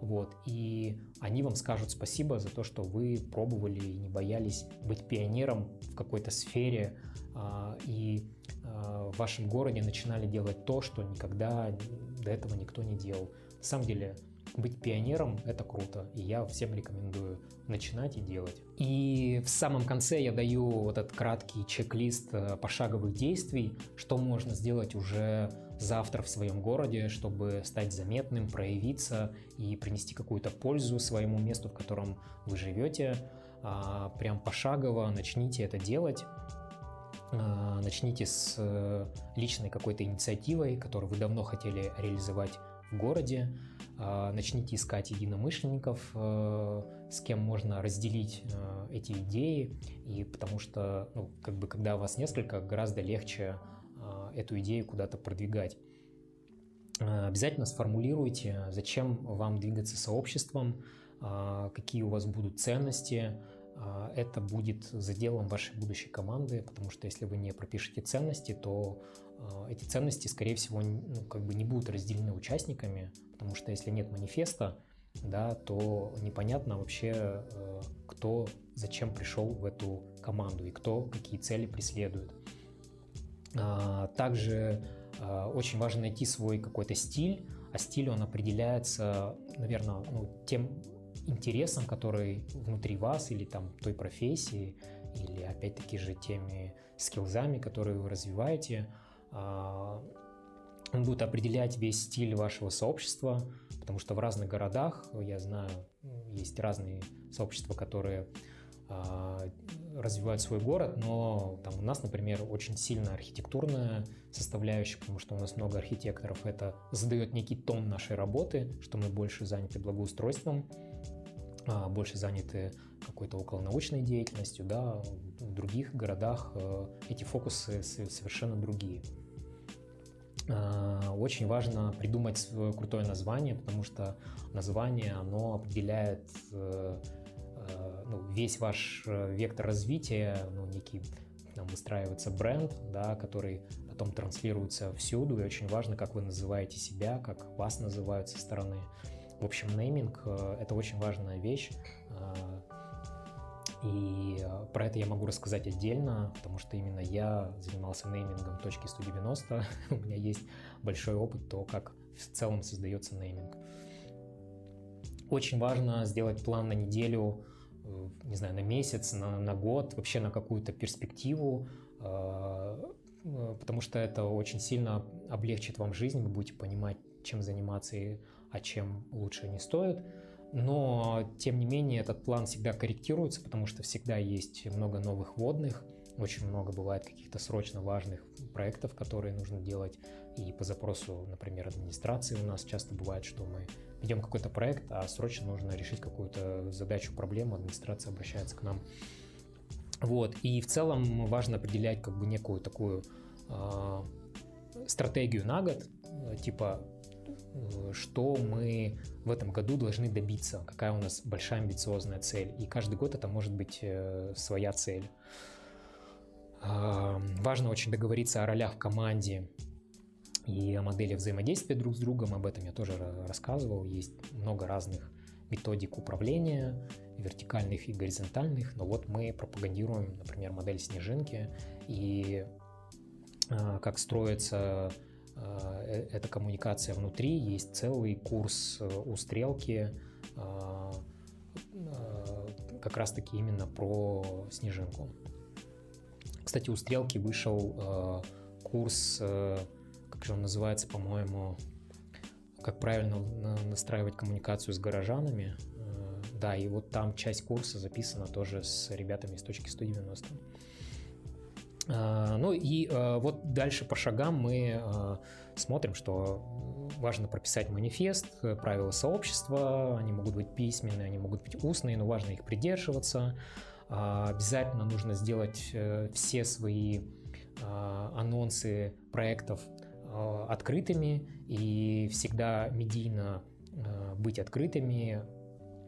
вот, и они вам скажут спасибо за то, что вы пробовали и не боялись быть пионером в какой-то сфере, а, и а, в вашем городе начинали делать то, что никогда до этого никто не делал. На самом деле, быть пионером — это круто, и я всем рекомендую начинать и делать. И в самом конце я даю вот этот краткий чек-лист э, пошаговых действий, что можно сделать уже завтра в своем городе, чтобы стать заметным, проявиться и принести какую-то пользу своему месту, в котором вы живете. А, прям пошагово начните это делать. А, начните с э, личной какой-то инициативой, которую вы давно хотели реализовать в городе. А, начните искать единомышленников, э, с кем можно разделить э, эти идеи, и потому что, ну, как бы, когда вас несколько, гораздо легче эту идею куда-то продвигать. Обязательно сформулируйте, зачем вам двигаться сообществом, какие у вас будут ценности, это будет заделом вашей будущей команды, потому что если вы не пропишете ценности, то а, эти ценности, скорее всего, ну, как бы не будут разделены участниками, потому что если нет манифеста, да, то непонятно вообще, э, кто зачем пришел в эту команду и кто какие цели преследует. А, также очень важно найти свой какой-то стиль, а стиль он определяется, наверное, ну, тем интересом, который внутри вас или там той профессии, или опять-таки же теми скиллзами, которые вы развиваете, а, он будет определять весь стиль вашего сообщества, потому что в разных городах, я знаю, есть разные сообщества, которые а, развивают свой город, но там у нас, например, очень сильно архитектурная составляющая, потому что у нас много архитекторов. Это задает некий тон нашей работы, что мы больше заняты благоустройством, больше заняты какой-то околонаучной деятельностью, да, в других городах э, эти фокусы совершенно другие. А, очень важно придумать крутое название, потому что название, оно определяет э, э, ну, весь ваш вектор развития, ну, некий там выстраивается бренд, да, который потом транслируется всюду, и очень важно, как вы называете себя, как вас называют со стороны. В общем, нейминг э, — это очень важная вещь, э, и э, про это я могу рассказать отдельно, потому что именно я занимался неймингом точки 190. У меня есть большой опыт то, как в целом создается нейминг. Очень важно сделать план на неделю, не знаю, на месяц, на, на год, вообще на какую-то перспективу, потому что это очень сильно облегчит вам жизнь, вы будете понимать, чем заниматься и а чем лучше не стоит. Но, тем не менее, этот план всегда корректируется, потому что всегда есть много новых водных, очень много бывает каких-то срочно важных проектов, которые нужно делать. И по запросу, например, администрации у нас часто бывает, что мы ведем какой-то проект, а срочно нужно решить какую-то задачу, проблему, администрация обращается к нам. Вот. И в целом важно определять как бы некую такую э, стратегию на год, типа что мы в этом году должны добиться, какая у нас большая амбициозная цель. И каждый год это может быть э, своя цель. А, важно очень договориться о ролях в команде и о модели взаимодействия друг с другом. Об этом я тоже рассказывал. Есть много разных методик управления, вертикальных и горизонтальных. Но вот мы пропагандируем, например, модель снежинки и а, как строится Э, э, эта коммуникация внутри, есть целый курс э, у Стрелки, как раз-таки именно про снежинку. Кстати, у Стрелки вышел курс, как же он называется, по-моему, как правильно настраивать коммуникацию с горожанами. Да, и вот там часть курса записана тоже с ребятами из точки 190. А, ну и а, вот дальше по шагам мы а, смотрим, что важно прописать манифест, правила сообщества, они могут быть письменные, они могут быть устные, но важно их придерживаться. Обязательно нужно сделать э, все свои анонсы проектов открытыми и всегда медийно быть открытыми,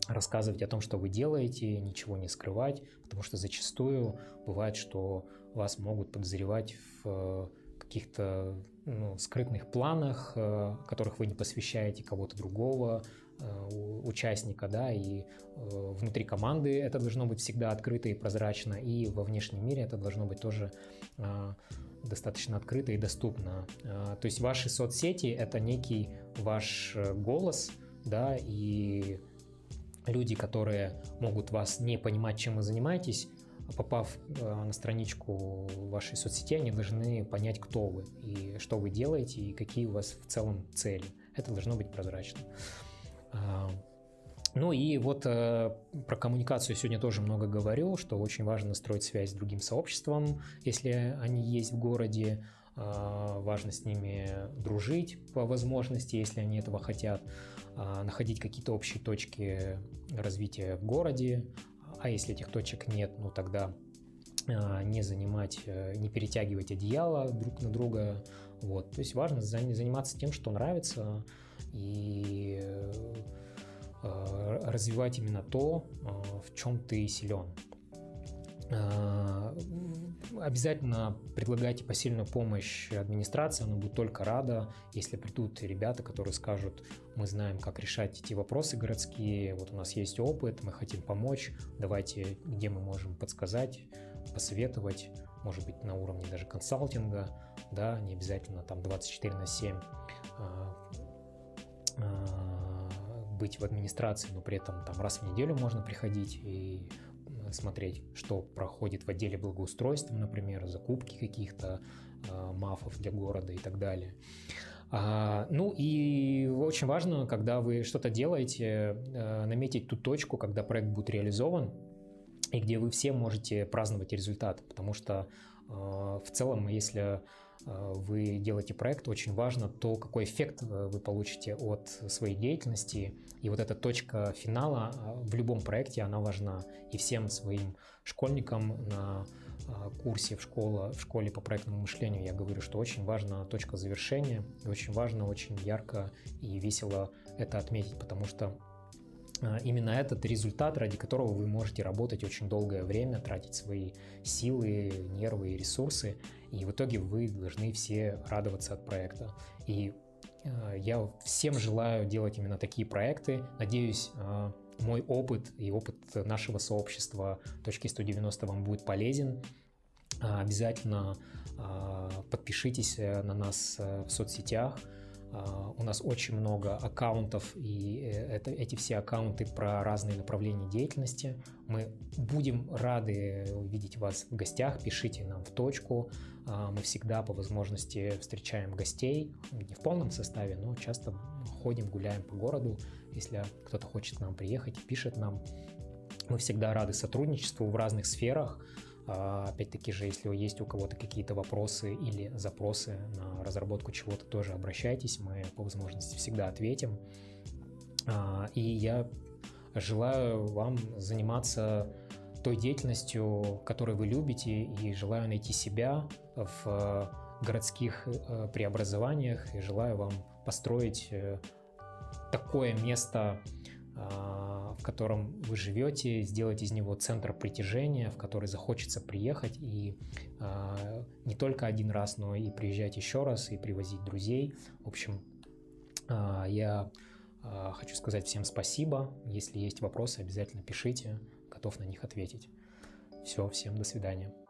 рассказывать о том, что вы делаете, ничего не скрывать, потому что зачастую бывает, что вас могут подозревать в э, каких-то ну, скрытных планах, э, которых вы не посвящаете кого-то другого, э, участника, да, и внутри команды это должно быть всегда открыто и прозрачно, и во внешнем мире это должно быть тоже достаточно открыто и доступно. То есть ваши соцсети — это некий ваш голос, да, и люди, которые могут вас не понимать, чем вы занимаетесь, попав э, на страничку вашей соцсети, они должны понять, кто вы и что вы делаете, и какие у вас в целом цели. Это должно быть прозрачно. А, ну и вот э, про коммуникацию сегодня тоже много говорил, что очень важно строить связь с другим сообществом, если они есть в городе, а, важно с ними дружить по возможности, если они этого хотят, а, находить какие-то общие точки развития в городе, а если этих точек нет, ну тогда не занимать, не перетягивать одеяло друг на друга. Вот. То есть важно заниматься тем, что нравится, и развивать именно то, в чем ты силен. А, обязательно предлагайте посильную помощь администрации, она будет только рада, если придут ребята, которые скажут, мы знаем, как решать эти вопросы городские, вот у нас есть опыт, мы хотим помочь, давайте, где мы можем подсказать, посоветовать, может быть, на уровне даже консалтинга, да, не обязательно там 24 на 7 а, а, быть в администрации, но при этом там раз в неделю можно приходить и смотреть, что проходит в отделе благоустройства, например, закупки каких-то э, мафов для города и так далее. А, ну и очень важно, когда вы что-то делаете, э, наметить ту точку, когда проект будет реализован, и где вы все можете праздновать результат, потому что э, в целом, если вы делаете проект, очень важно то, какой эффект э, вы получите от своей деятельности. И вот эта точка финала э, в любом проекте, она важна. И всем своим школьникам на курсе в школе, в школе по проектному мышлению я говорю, что очень важна точка завершения. И очень важно, очень ярко и весело это отметить, потому что именно этот результат, ради которого вы можете работать очень долгое время, тратить свои силы, нервы и ресурсы. И в итоге вы должны все радоваться от проекта. И э, я всем желаю делать именно такие проекты. Надеюсь, э, мой опыт и опыт нашего сообщества точки 190 вам будет полезен. Э, обязательно подпишитесь на нас в соцсетях. А, у нас очень много аккаунтов, и э, это, эти все аккаунты про разные направления деятельности. Мы будем рады увидеть вас в гостях, пишите нам в точку. А, мы всегда по возможности встречаем гостей, не в полном составе, но часто ходим, гуляем по городу. Если кто-то хочет к нам приехать, пишет нам. Мы всегда рады сотрудничеству в разных сферах. А, опять-таки же, если есть у кого-то какие-то вопросы или запросы на разработку чего-то, тоже обращайтесь, мы по возможности всегда ответим. А, и я желаю вам заниматься той деятельностью, которой вы любите, и желаю найти себя в городских э, преобразованиях, и желаю вам построить э, такое место в котором вы живете, сделать из него центр притяжения, в который захочется приехать и а, не только один раз, но и приезжать еще раз и привозить друзей. В общем, а, я хочу сказать всем спасибо. Если есть вопросы, обязательно пишите, готов на них ответить. Все, всем до свидания.